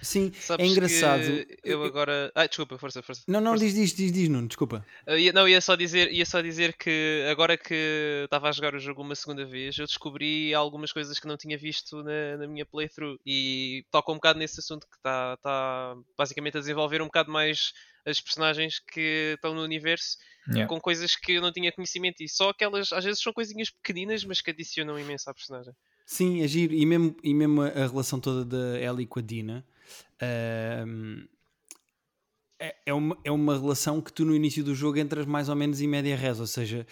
Sim, Sabes é engraçado. Eu agora. Ah, desculpa, força, força. Não, não, força. diz, diz, diz, diz, Nuno, desculpa. Eu ia, não, ia só, dizer, ia só dizer que agora que estava a jogar o jogo uma segunda vez, eu descobri algumas coisas que não tinha visto na, na minha playthrough e toca um bocado nesse assunto que está tá basicamente a desenvolver um bocado mais as personagens que estão no universo yeah. com coisas que eu não tinha conhecimento e só aquelas, às vezes são coisinhas pequeninas, mas que adicionam imenso à personagem. Sim, é giro. E mesmo, e mesmo a, relação toda da Ellie com a Dina uh, é, é, uma, é uma relação que tu no início do jogo entras mais ou menos em média res, ou seja,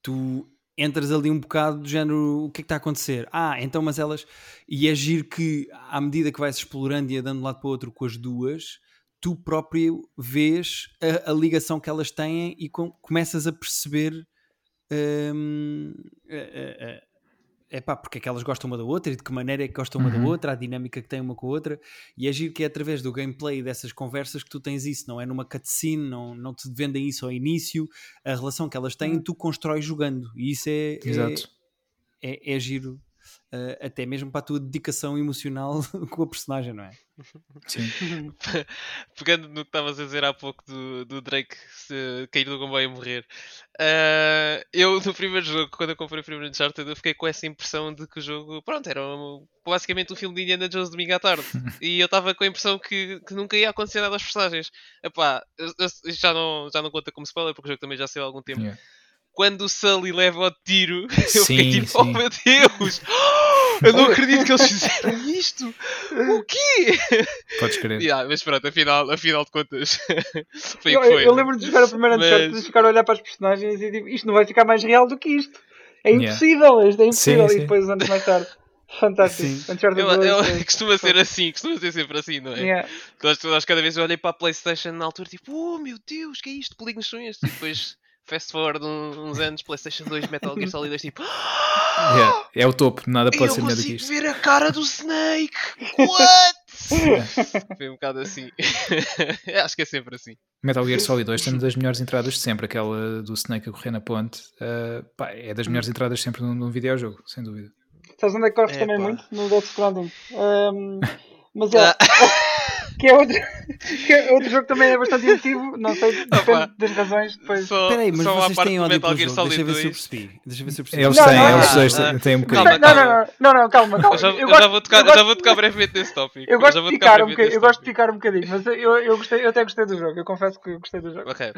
tu entras ali um bocado do género o que é que está a acontecer? Ah, então mas elas e é giro que à medida que vais explorando e andando de lado para o outro com as duas tu próprio vês a, a ligação que elas têm e com, começas a perceber um, a, é pá, porque é que elas gostam uma da outra e de que maneira é que gostam uma uhum. da outra, a dinâmica que tem uma com a outra, e é giro que é através do gameplay dessas conversas que tu tens isso, não é numa cutscene, não, não te vendem isso ao início, a relação que elas têm, uhum. tu constróis jogando, e isso é, Exato. é, é, é giro uh, até mesmo para a tua dedicação emocional *laughs* com a personagem, não é? Sim. *laughs* Pegando no que estavas a dizer há pouco do, do Drake se cair do comboio e morrer, uh, eu no primeiro jogo, quando eu comprei o primeiro Uncharted, eu fiquei com essa impressão de que o jogo, pronto, era um, basicamente um filme de Indiana Jones domingo à tarde. *laughs* e eu estava com a impressão que, que, nunca ia acontecer nada aos personagens. Epá, já não, já não conta como spoiler, porque o jogo também já saiu há algum tempo. Yeah quando o Sully leva o tiro, *laughs* eu sim, fiquei tipo, sim. oh meu Deus, *gasps* eu não acredito que eles fizeram isto. O quê? *laughs* Podes crer. Yeah, mas pronto, afinal, afinal de contas, *laughs* foi eu, foi. Eu lembro de jogar a primeira mas... de ficar a olhar para as personagens e digo, isto não vai ficar mais real do que isto. É impossível, yeah. isto é impossível. Sim, e depois, anos mais tarde. Fantástico. Eu, eu, costuma ser assim, costuma ser sempre assim, não é? Yeah. Nós, nós cada vez eu olhei para a Playstation na altura, tipo, oh meu Deus, que é isto? Polígonos são estes? E depois fast forward uns anos, PlayStation 2, Metal Gear Solid 2, tipo. *gasps* Yeah, é o topo, nada pode ser melhor do que isto. ver a cara do Snake! *laughs* What? Foi um bocado assim. *laughs* Acho que é sempre assim. Metal Gear Solid 2 tem uma das melhores entradas de sempre, aquela do Snake a correr na ponte. Uh, pá, é das melhores entradas sempre num, num videojogo, sem dúvida. Sabes onde é que corres é, também pá. muito? No Death Stranding. Um, *laughs* mas é. Que é outro, *laughs* que é outro jogo que também é bastante emotivo, não sei, depende das razões. Depois... Espera aí, mas só vocês têm ódio pelo jogo, deixa ver se eu percebi. Deixa ver se eu percebi. Eles têm, eles dois têm um bocadinho. Não, não, não, não, calma, calma. Eu já, eu já, vou, tocar, já vou tocar brevemente nesse tópico. Eu gosto de picar um bocadinho, eu gosto de picar um bocadinho, mas eu, eu, gostei, eu até gostei do jogo, eu confesso que gostei do jogo. Ok.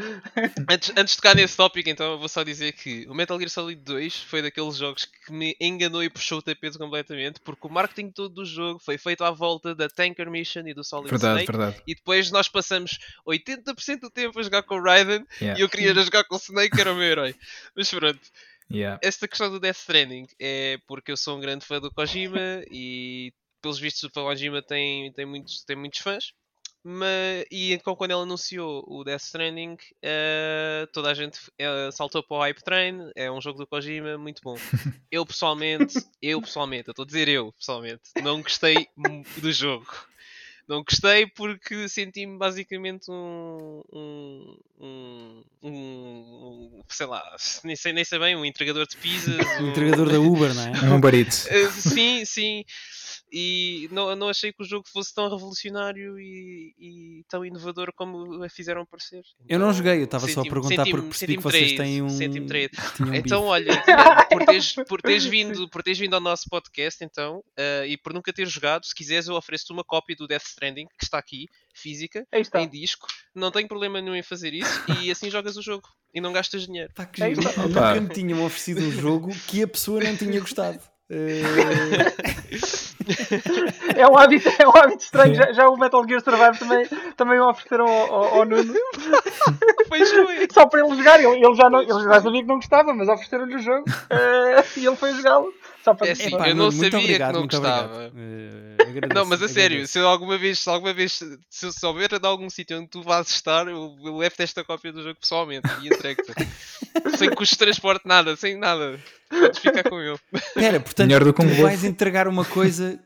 antes, antes de tocar nesse tópico, então, eu vou só dizer que o Metal Gear Solid 2 foi daqueles jogos que me enganou e puxou o tapete completamente, porque o marketing todo do jogo foi feito à volta da Tanker Mission e do Solid verdade, Snake. Verdade. E depois nós passamos 80% do tempo a jogar com o Raiden yeah. e eu queria jogar com o Snake, que era o meu herói. *laughs* Mas pronto. Yeah. Esta questão do Death Stranding é porque eu sou um grande fã do Kojima e pelos vistos o Kojima tem, tem, muitos, tem muitos fãs. Mas, e então quando ele anunciou o Death Stranding, uh, toda a gente uh, saltou para o Hype Train. É um jogo do Kojima muito bom. *laughs* eu pessoalmente, eu pessoalmente, eu estou a dizer eu pessoalmente, não gostei *laughs* do jogo. Não gostei porque senti-me basicamente um, um, um, um, sei lá, nem sei, nem sei bem, um entregador de pizzas. *laughs* um entregador da Uber, não é? Um barito. Uh, *laughs* sim, sim e não, não achei que o jogo fosse tão revolucionário e, e tão inovador como a fizeram parecer. Então, eu não então, joguei, eu estava só a perguntar porque percebi que vocês têm um. então, olha, por teres, por, teres *laughs* vindo, por teres vindo ao nosso podcast, então, uh, e por nunca ter jogado, se quiseres, eu ofereço-te uma cópia do Death Stranding, que está aqui, física, em disco. Não tenho problema nenhum em fazer isso e *laughs* assim jogas o jogo e não gastas dinheiro. Pá, que Nunca me tinham oferecido um jogo que a pessoa não tinha gostado. Uh... *laughs* *laughs* é, um hábito, é um hábito estranho. Já, já o Metal Gear Survive também, também o ofereceram ao, ao, ao Nuno. *laughs* Só para ele jogar. Ele, ele, já não, ele já sabia que não gostava, mas ofereceram-lhe o jogo uh, e ele foi jogá-lo. Só para é assim, eu não sabia obrigado, que não gostava. Uh, não, mas a sério, se alguma vez, se alguma vez, se eu souber de algum sítio onde tu vais estar, eu, eu levo-te esta cópia do jogo pessoalmente e entrego-te. *laughs* sem custo de transporte, nada, sem nada. Podes ficar com ele. Espera, portanto, Melhor do que um tu vais entregar uma coisa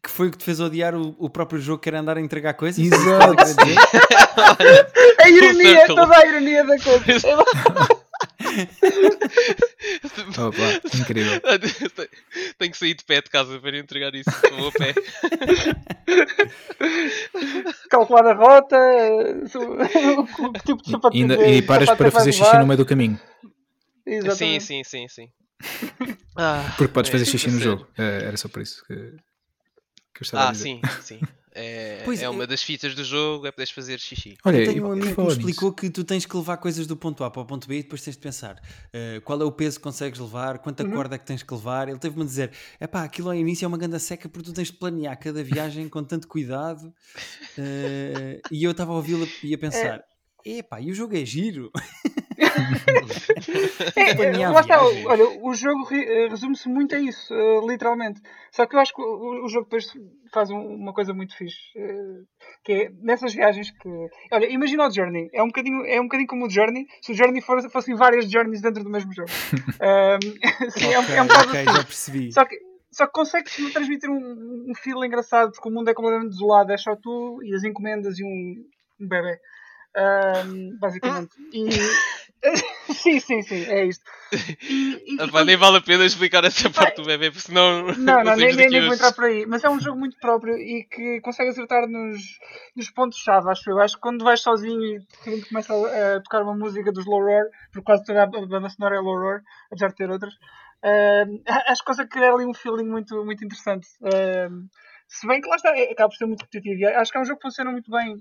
que foi o que te fez odiar o, o próprio jogo que era andar a entregar coisas? Exato. *laughs* a ironia, toda a ironia da coisa. *laughs* *laughs* Opa, incrível. Tenho que sair de pé de casa para entregar isso. Vou a pé. Calcular a rota, que tipo de sapatilha. E, e paras para fazer xixi no meio do caminho. Exatamente. Sim, sim, sim, sim. Ah, Porque podes fazer xixi no jogo. É, era só por isso que, que eu estava ah, a dizer. sim, sim. É, é uma das fitas do jogo, é poderes fazer xixi. Olha, eu tenho um amigo que me explicou que tu tens que levar coisas do ponto A para o ponto B e depois tens de pensar uh, qual é o peso que consegues levar, quanta uhum. corda é que tens que levar. Ele teve-me a dizer: é pá, aquilo ao início é uma ganda seca porque tu tens de planear cada viagem com tanto cuidado. Uh, *laughs* e eu estava a ouvi-lo e a pensar: é. epá, e o jogo é giro. *laughs* é, é, lá está, olha, o jogo eh, resume-se muito a isso, uh, literalmente. Só que eu acho que o, o jogo depois faz um, uma coisa muito fixe, uh, que é nessas viagens que. Olha, imagina o Journey, é um bocadinho, é um bocadinho como o Journey, se o Journey fosse, fossem várias Journeys dentro do mesmo jogo. *laughs* um, *laughs* sim, okay, é, um, é um bocado okay, assim. já percebi. Só que, só que consegues transmitir um, um feel engraçado porque o mundo é completamente desolado, é só tu e as encomendas e um, um bebê. Um, basicamente. E... *laughs* sim, sim, sim, é isto. E, e, nem vale a pena explicar essa parte do bebê, porque senão. Não, *laughs* não, nem, nem, nem vou entrar por aí. Mas é um jogo muito próprio e que consegue acertar nos, nos pontos-chave, acho eu. Acho que quando vais sozinho e de repente começa a, a, tocar uma música dos Low Roar, porque quase toda a banda sonora é Low Roar, apesar de ter outras, uh, acho que consegue criar ali um feeling muito, muito interessante. Uh, se bem que lá está, é, acaba por ser muito repetitivo. Acho que é um jogo que funciona muito bem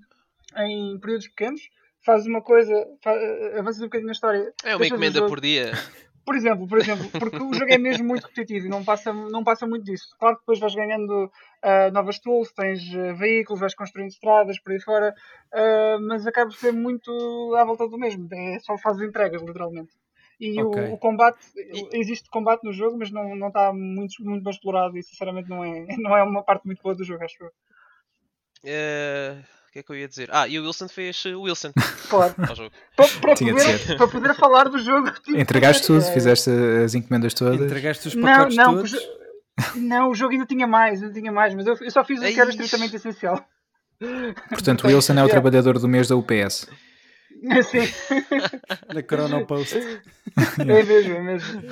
em períodos pequenos, fazes uma coisa, faz, avanças um bocadinho na história. É uma encomenda por dia. *laughs* Por exemplo, por exemplo, porque o jogo é mesmo muito repetitivo e não passa, não passa muito disso. Claro que depois vais ganhando uh, novas tools, tens uh, veículos, vais construindo estradas por aí fora, uh, mas acaba por ser muito à volta do mesmo. É só fazes entregas, literalmente. E okay. o, o, combate, existe combate no jogo, mas não, não está muito, muito bem explorado e sinceramente não é, *laughs* não é uma parte muito boa do jogo, acho eu. Uh, que é que eu ia dizer? Ah, e o Wilson fez o Wilson. *laughs* Claro. Para, para, poder, para poder falar do jogo. Entregaste tudo, é... fizeste as encomendas todas. Entregaste os pacotes não, não, todos. Não, o jogo ainda tinha mais, ainda tinha mais, mas eu, eu só fiz o que era estritamente essencial. Portanto, o Wilson é o *laughs* trabalhador do mês da UPS. Sim. *laughs* Da Chronopost. *laughs* É mesmo, é mesmo.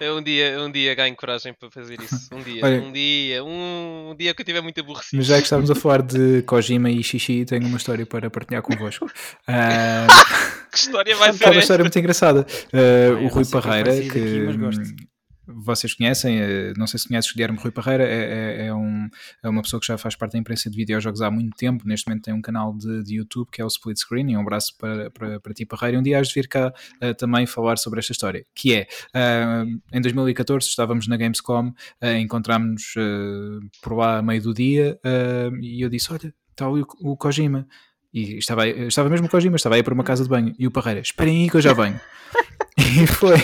É um dia, um dia ganho coragem para fazer isso. Um dia, Olha, um dia, um, um, dia que eu estiver muito aborrecido. Mas já que estávamos a falar de Kojima e Xixi, tenho uma história para partilhar convosco. Uh, *laughs* que história vai ser? É uma história muito engraçada. Uh, o Rui Parreira, que. Aqui, vocês conhecem, eh, não sei se conheces Guilherme Rui Parreira, é, é, é, um, é, uma pessoa que já faz parte da imprensa de videojogos há muito tempo, neste momento tem um canal de, de YouTube que é o Split Screen, e um abraço para, para, para ti Parreira, um dia has de vir cá uh, também falar sobre esta história, que é, uh, em 2014 estávamos na Gamescom, uh, encontramos por lá a meio do dia, e eu disse, olha, está o, o Kojima, e estava, estava mesmo o Kojima, estava aí para uma casa de banho, e o Parreira, esperem aí que eu já venho. E foi.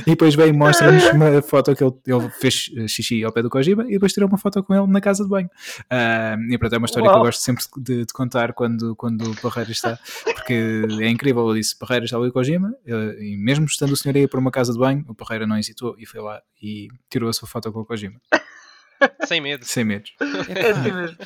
E depois veio e mostra-nos uma foto que ele, ele, fez xixi ao pé do Kojima e depois tirou uma foto com ele na casa de banho. Uh, e pronto, é uma história Uau. que eu gosto sempre de, de, contar quando, quando o Parreira está, porque é incrível. Eu disse: Parreira está ali o Kojima, e mesmo estando o senhor aí para uma casa de banho, o Parreira não hesitou e foi lá e tirou a sua foto com o Kojima. Sem medo. Sem medo. É assim mesmo.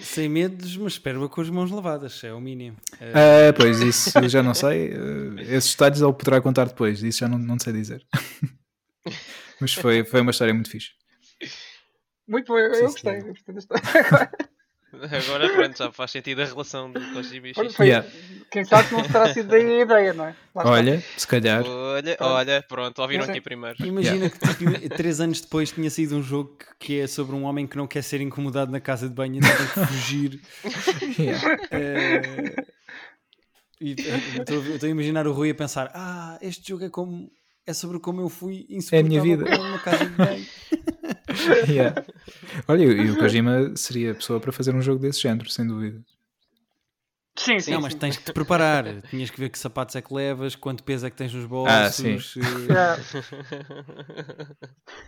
Sem medos, mas espero com as mãos lavadas, é o mínimo. Uh, pois, isso já não sei. Uh, esses detalhes ele poderá contar depois, isso já não, não sei dizer. *laughs* mas foi, foi uma história muito fixe. Muito boa, eu, eu gostei, eu gostei da história. *laughs* *laughs* Agora pronto, já faz sentido a relação do Kojima e Xixi. Yeah. Quem sabe que não terá sido daí a ideia, não é? Lá olha, está. se calhar. Olha, olha, pronto, ouviram aqui primeiro. Imagina yeah. que tipo, três anos depois tinha sido um jogo que é sobre um homem que não quer ser incomodado na casa de banho e tem que fugir. *laughs* yeah. uh, e estou a imaginar o Rui a pensar: ah, este jogo é como é sobre como eu fui insuportável é a minha vida. numa casa de banho. *laughs* yeah. Olha, e o Kojima seria a pessoa para fazer um jogo desse género, sem dúvida. Sim, sim. Não, mas tens que te preparar. Tinhas que ver que sapatos é que levas, quanto peso é que tens nos bolsos. Ah, sim. *laughs*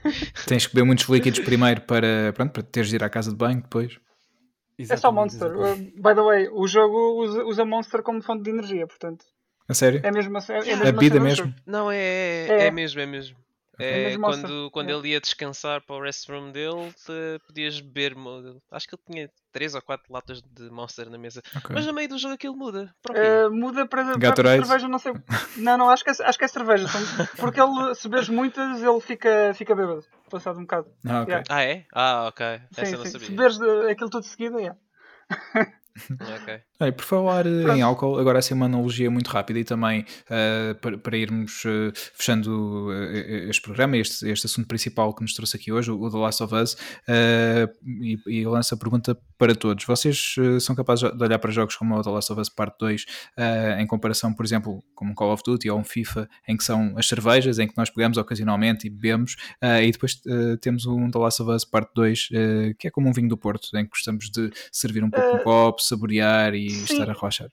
Eh, tens que beber muitos líquidos primeiro para, pronto, para teres de ir à casa de banho depois. Exatamente, é só Monster. Uh, by the way, o jogo usa, usa Monster como fonte de energia, portanto. A sério? É mesmo, é, é mesmo a vida mesmo? Não, é, é, é mesmo, é mesmo. É, é quando, quando é. ele ia descansar para o restroom dele, te, podias beber. Acho que ele tinha 3 ou 4 latas de Monster na mesa. Okay. Mas no meio do jogo aquilo muda. Uh, muda para, para cerveja, não sei. Não, não, acho que é, acho que é cerveja. *laughs* Porque ele, se bebes muitas, ele fica, fica bêbado. Passado um bocado. Ah, okay. yeah. ah é? Ah, ok. Sim, Essa sim. não sabia. Se beberes eh, aquilo tudo seguido, é. Yeah. *laughs* Okay. *laughs* Aí, por falar eh, em álcool, agora assim uma analogia muito rápida e também uh, para, para, irmos uh, fechando uh, este programa, este, este assunto principal que nos trouxe aqui hoje, o The Last of Us, e, e lanço a pergunta para todos. Vocês são capazes de olhar para jogos como o The Last of Us Part 2 em comparação, por exemplo, com um Call of Duty ou um FIFA, em que são as cervejas, em que nós pegamos ocasionalmente e bebemos, e depois temos um The Last of Us Part 2 que é como um vinho do Porto, em que gostamos de servir um pouco um copo, saborear e Sim. estar a relaxar.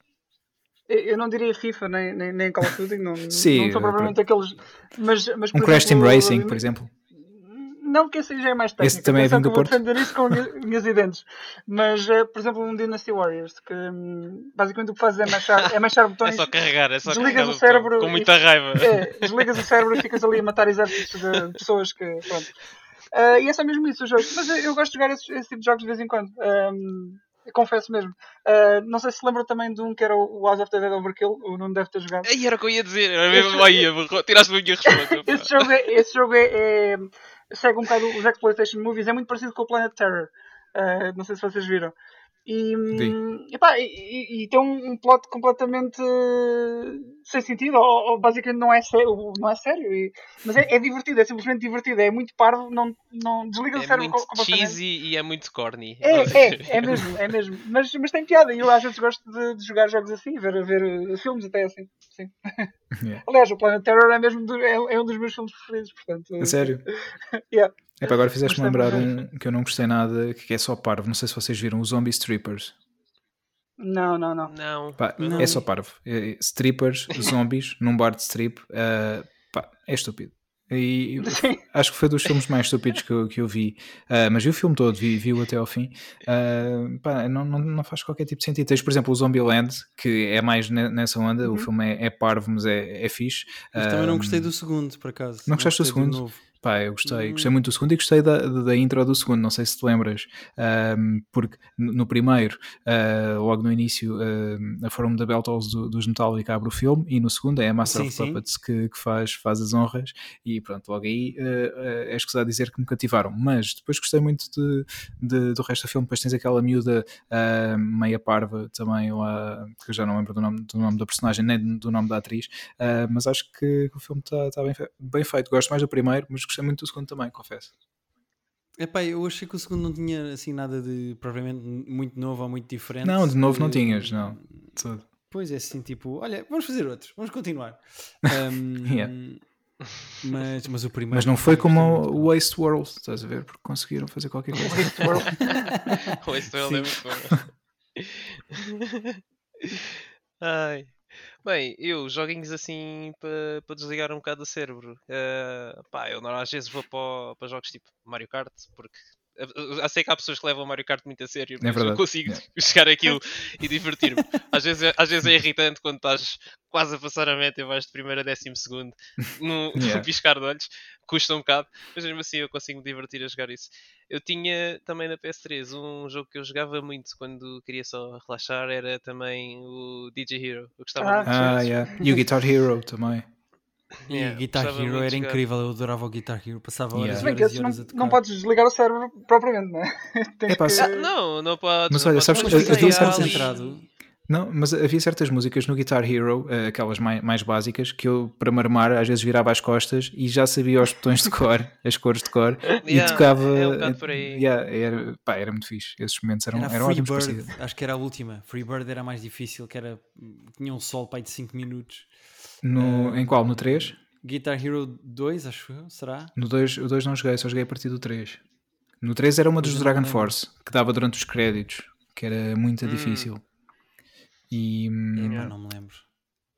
eu não diria FIFA nem, nem, nem Call of Duty, não, Sim, não são propriamente pra... aqueles. Mas, mas, um Crash Team Racing, por exemplo. Não que esse já é mais técnico. Esse também é vindo do Porto. Vou defender isso com unhas e dentes. Mas, uh, por exemplo, um Dynasty Warriors, que um, basicamente o que fazes é machar, é machar *laughs* botões. É só carregar, é só desligas carregar o cérebro. Com muita raiva. *laughs* É, desligas o cérebro e ficas ali a matar exércitos de pessoas que. Pronto. Uh, e é só mesmo isso o jogo. Mas eu, eu gosto de jogar esse, esse, tipo de jogos de vez em quando. Um, confesso mesmo. Uh, não sei se lembra também de um que era o House of the Dead Overkill, o não deve ter jogado. Aí era o que eu ia dizer, era mesmo aí, tiraste-me a minha resposta. *laughs* esse jogo, é, esse jogo é, é, segue um bocado os Exploitation Movies, é muito parecido com o Planet Terror. Uh, não sei se vocês viram. E, epá, e, e, tem um, um plot completamente sem sentido, ou, ou, basicamente não é sério, não é sério e, mas é, é, divertido, é simplesmente divertido, é muito parvo, não, não desliga é o cérebro muito cheesy e é muito corny. É, é, é mesmo, é mesmo, mas, mas tem piada e eu às vezes gosto de, de, jogar jogos assim, ver, ver uh, filmes até assim. Sim. *laughs* Yeah. Aliás, o Planet Terror é mesmo do, é, é, um dos meus filmes preferidos, portanto. É sério? *laughs* yeah. É para agora fizeste-me lembrar um que eu não gostei nada, que é só parvo. Não sei se vocês viram, os Zombie Strippers. Não, não, não. Não. Pá, não. É só parvo. É, strippers, zombies, *laughs* num bar de strip. Uh, pá, é estúpido. E acho que foi dos filmes mais estúpidos que eu, que eu vi. Uh, mas vi o filme todo, vi, vi até ao fim. Uh, pá, não, não, não, faz qualquer tipo de sentido. Tens, por exemplo, o Zombieland, que é mais nessa onda. Uhum. O filme é, é parvo, mas é, é fixe. Mas também não gostei do segundo, por acaso. Não gostaste do segundo? Pá, eu gostei, gostei muito do segundo e gostei da, da intro do segundo, não sei se te lembras, um, porque no primeiro, uh, logo no início, uh, a forma da Beltals do, dos Metallica abre o filme e no segundo é a Master sim, of Puppets que, que, faz, faz as honras e pronto, logo aí uh, é escusado dizer que me cativaram, mas depois gostei muito de, de, do resto do filme, depois tens aquela miúda uh, meia parva também, lá, que eu já não lembro do nome, do nome da personagem nem do nome da atriz, mas acho que o filme está tá bem, bem feito, gosto mais do primeiro, mas gostei muito do segundo também, confesso. Epá, eu achei que o segundo não tinha assim nada de propriamente muito novo ou muito diferente. Não, de novo não tinhas, não. Tudo. Pois é, assim, tipo, olha, vamos fazer outros, vamos continuar. *laughs* Um, yeah. mas, mas o primeiro. Mas não foi como o Waste World, estás a ver? Porque conseguiram fazer qualquer coisa. Waste World. *laughs* Waste World é muito bom. Ai. Bem, eu, joguinhos assim para pa desligar um bocado o cérebro. Uh, pá, eu às vezes vou para, para jogos tipo Mario Kart, porque eu sei que há pessoas que levam o Mario Kart muito a sério, é mas é eu consigo é. *laughs* chegar aquilo e divertir-me. Às vezes, é, às vezes é irritante quando estás quase a passar a meta e vais de primeiro a décimo segundo no, *laughs* yeah. no *laughs* piscar de olhos, custa um bocado, mas mesmo assim eu consigo me divertir a jogar isso. Eu tinha também na PS3 um jogo que eu jogava muito quando queria só relaxar, era também o DJ Hero. Eu gostava ah, muito. Ah, yeah. E o Guitar Hero também. E yeah, Guitar Hero era incrível, eu adorava o Guitar Hero, passava horas, yeah. horas, e horas não, a tocar. Não podes desligar o cérebro propriamente, não é? pá, que... ah, não, não podes. Mas olha, sabes que havia certas... Não, mas havia certas músicas no Guitar Hero, eh, aquelas mais, mais básicas, que eu, para marmar, às vezes virava as costas e já sabia os botões de cor, *laughs* as cores de cor, *laughs* yeah, e tocava. É um por aí. Yeah, era, pá, era muito fixe. Esses momentos eram, era eram ótimos. Bird, acho que era a última. Freebird era mais difícil, que era. tinha um sol para aí de 5 minutos. No, uh, em qual? No 3? Guitar Hero 2, acho eu, será? No 2, o 2 não joguei, só joguei a partir do 3. No 3 era uma dos Dragon Force, que dava durante os créditos, que era muito hum. difícil. E. Epá, não me lembro.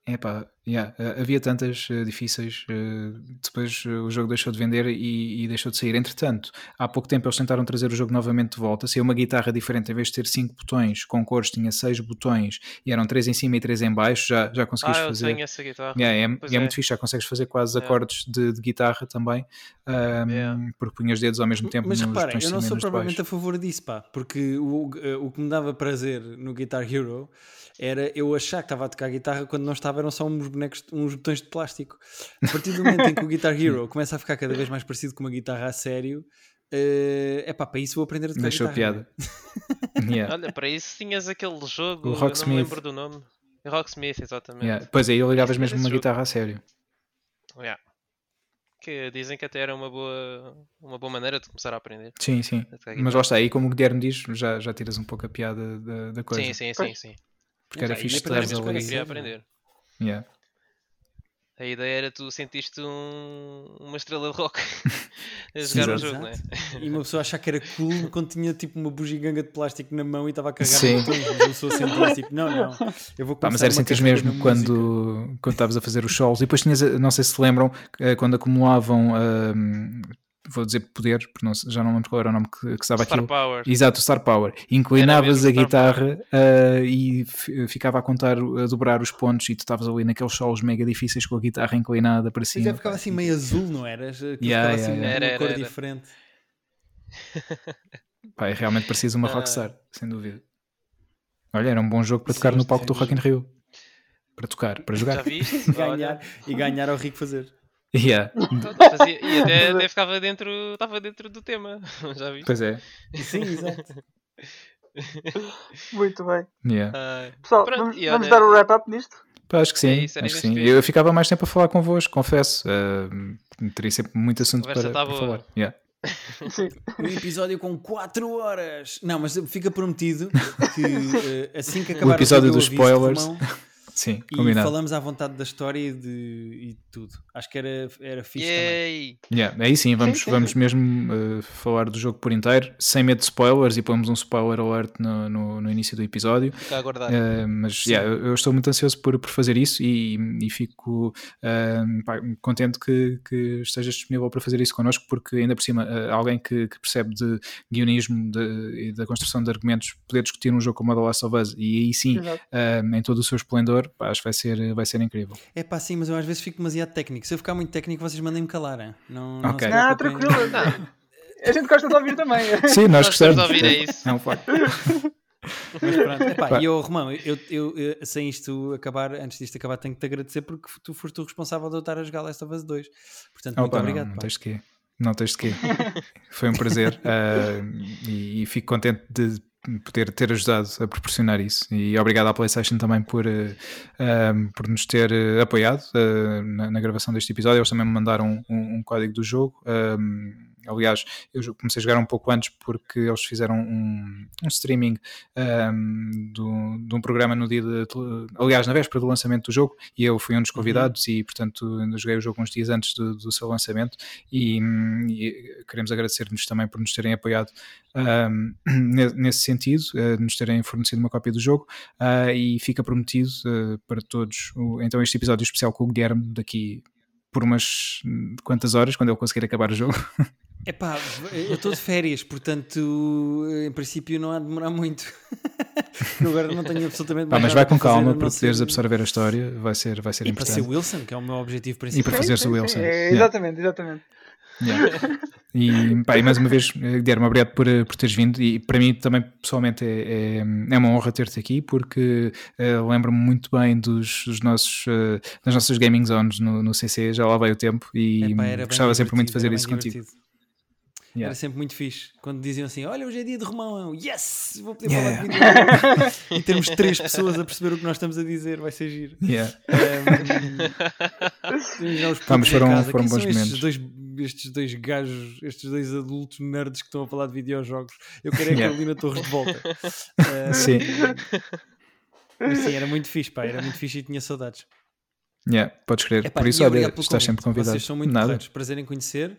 Epá, Yeah, eh, havia tantas uh, difíceis, uh, depois uh, o jogo deixou de vender e, e, deixou de sair. Entretanto, há pouco tempo eles tentaram trazer o jogo novamente de volta. Saiu uma guitarra diferente, em vez de ter 5 botões com cores, tinha 6 botões e eram 3 em cima e 3 em baixo. Já, já conseguiste ah, fazer. Tenho essa guitarra. Yeah, é, é, é, muito fixe, já consegues fazer quase yeah. acordes de, de, guitarra também, um, yeah. porque punhas dedos ao mesmo tempo. Mas reparem, eu não sou propriamente a favor disso, pá, porque o, o que me dava prazer no Guitar Hero era eu achar que estava a tocar guitarra quando não estava, eram só uns bonecos, uns botões de plástico. A partir do momento em que o Guitar Hero *laughs* começa a ficar cada vez mais parecido com uma guitarra a sério, é uh, pá, para isso vou aprender a tocar Deixou guitarra. piada. *laughs* yeah. Olha, para isso tinhas aquele jogo, o Rocksmith. não me lembro do nome. Rocksmith, exatamente. Yeah. Pois aí, ligavas mesmo uma jogo. guitarra a sério. Yeah. Que dizem que até era uma boa, uma boa maneira de começar a aprender. Sim, sim. Mas lá está, aí como o Guilherme diz, já, já tiras um pouco a piada da, da coisa. Sim, sim, sim, sim. Porque era fixe ali. queria aprender. Yeah. A ideia era tu sentiste um, uma estrela de rock *laughs* a jogar o um jogo, não é? E uma pessoa achar que era cool *laughs* quando tinha tipo uma bugiganga de plástico na mão e estava a cagar Sim. no botão. Eu sou assim, tipo, não, não. Eu vou Pá, mas era sentir mesmo quando, quando estavas a fazer os solos. E depois tinhas, não sei se se lembram, eh, quando acumulavam. Uh, vou dizer poder, porque não, já não lembro qual era o nome que, que estava Star aquilo. Power. Exato, Star Power. Inclinavas a guitarra uh, e ficava a contar, a dobrar os pontos e tu estavas ali naqueles solos mega difíceis com a guitarra inclinada para cima. E ficava assim meio azul, não era? Que yeah, ficava yeah, assim era, uma cor era. diferente. *laughs* Pá, realmente preciso uma Rockstar, sem dúvida. Olha, era um bom jogo para tocar no palco do Rock in Rio. Para tocar, para jogar. Já viste? *laughs* ganhar, e ganhar ao Rico fazer. Yeah. *laughs* *laughs* Fazia, e até, até ficava dentro, estava dentro do tema, *laughs* já viste? Pois é. Sim, exato. Muito bem. Yeah. Uh, Pessoal, Pronto, vamos, vamos dar o wrap-up nisto? Pá, acho que sim, é isso, acho que sim. Eu ficava mais tempo a falar convosco, confesso. Uh, teria sempre muito assunto para, tá para falar. Yeah. um episódio com 4 horas. Não, mas fica prometido que uh, assim que acabar o episódio dos spoilers. Sim, e combinado. falamos à vontade da história e de e tudo. Acho que era, era fixe Yay. também. Yeah, aí sim, vamos, sim, sim. vamos mesmo uh, falar do jogo por inteiro, sem medo de spoilers, e pomos um spoiler alert no, no, no início do episódio. Fica a aguardar. Uh, mas yeah, eu, estou muito ansioso por, por fazer isso e, e fico uh, pá, contente que, que estejas disponível para fazer isso connosco, porque ainda por cima, alguém que, que, percebe de guionismo e da construção de argumentos, poder discutir um jogo como a The Last of Us, e aí sim, em todo o seu esplendor pá, acho que vai ser, vai ser incrível. É pá, sim, mas eu às vezes fico demasiado técnico. Se eu ficar muito técnico, vocês mandem-me calar. Hein? Não, okay. não, não tranquilo. *laughs* A gente gosta de ouvir também. Sim, nós gostamos. de ouvir, é isso. É um facto. Mas pronto, epá, e eu, Romão, eu, eu, eu, sem isto acabar, antes disto acabar, tenho que te agradecer porque tu foste o responsável de eu estar a jogar Last of Us 2. Portanto, muito obrigado. Não, não tens de quê. Não tens de quê. Foi um prazer uh, *laughs* e, e, fico contente de poder ter ajudado a proporcionar isso. E obrigado à PlayStation também por, uh, por nos ter uh, apoiado uh, na, na, gravação deste episódio. Eles também me mandaram um, um código do jogo. Um, Aliás, eu comecei a jogar um pouco antes porque eles fizeram um, um streaming um, do, de um programa no dia de, aliás, na véspera do lançamento do jogo, e eu fui um dos uhum. convidados e, portanto, joguei o jogo uns dias antes do, do seu lançamento e, e queremos agradecer-nos também por nos terem apoiado um, *clears throat* nesse sentido, uh, nos terem fornecido uma cópia do jogo uh, e fica prometido uh, para todos o, então este episódio especial com o Guilherme daqui por umas quantas horas, quando ele conseguir acabar o jogo. *laughs* Epá, eu estou de férias, portanto, em princípio não há de demorar muito. *laughs* eu agora não tenho absolutamente mais Mas vai com calma para poderes absorver a história, vai ser, vai ser e importante. E para ser Wilson, que é o meu objetivo principal. E para fazer-se o Wilson. É, exatamente, exatamente. Yeah. *laughs* E, pá, e, mais uma vez, Guilherme, obrigado por, por teres vindo. E para mim também, pessoalmente, é, é, é uma honra ter-te aqui, porque uh, lembro-me muito bem dos, dos nossos, uh, das nossas gaming zones no, no CC, já lá vai o tempo, e Epá, gostava sempre muito de fazer isso contigo. Yeah. Era sempre muito fixe. Quando diziam assim: Olha, hoje é dia de Romão, yes! Vou poder yeah. falar de *laughs* e termos três pessoas a perceber o que nós estamos a dizer, vai ser giro. Yeah. Um, Vamos, bons momentos. Dois, estes dois gajos, estes dois adultos nerds que estão a falar de videojogos. Eu quero é a Carolina Torres de volta. Uh, *laughs* sim. Mas sim, era muito fixe, pá, era muito fixe e tinha saudades. Yeah, podes crer. Epá, Por isso, olha, estás sempre convidado. Vocês são muito Nada. prazer em conhecer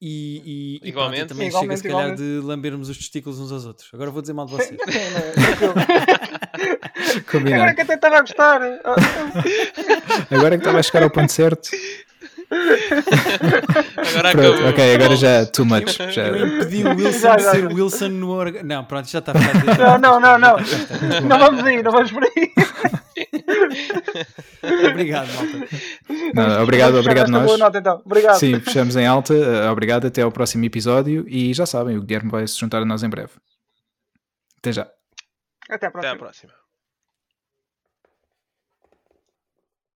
e, e, igualmente. E também igualmente, chega se calhar de lambermos os testículos uns aos outros. Agora vou dizer mal de vocês. *laughs* Combinado. Agora que até estava a gostar. Agora que estava a chegar ao ponto certo. *laughs* agora pronto, acabou. ok, agora já too much. Já... Eu impedi o Wilson já, já, de ser Wilson no. Não, pronto, já está a. *laughs* Não, não, não, não. *laughs* Não vamos aí, não vamos por aí. *laughs* obrigado, malta. Não, obrigado, obrigado nós. Nota, então. Obrigado. Sim, fechamos em alta. Uh, obrigado, até ao próximo episódio. E já sabem, o Guilherme vai se juntar a nós em breve. Até já. Até à próxima. Até à próxima.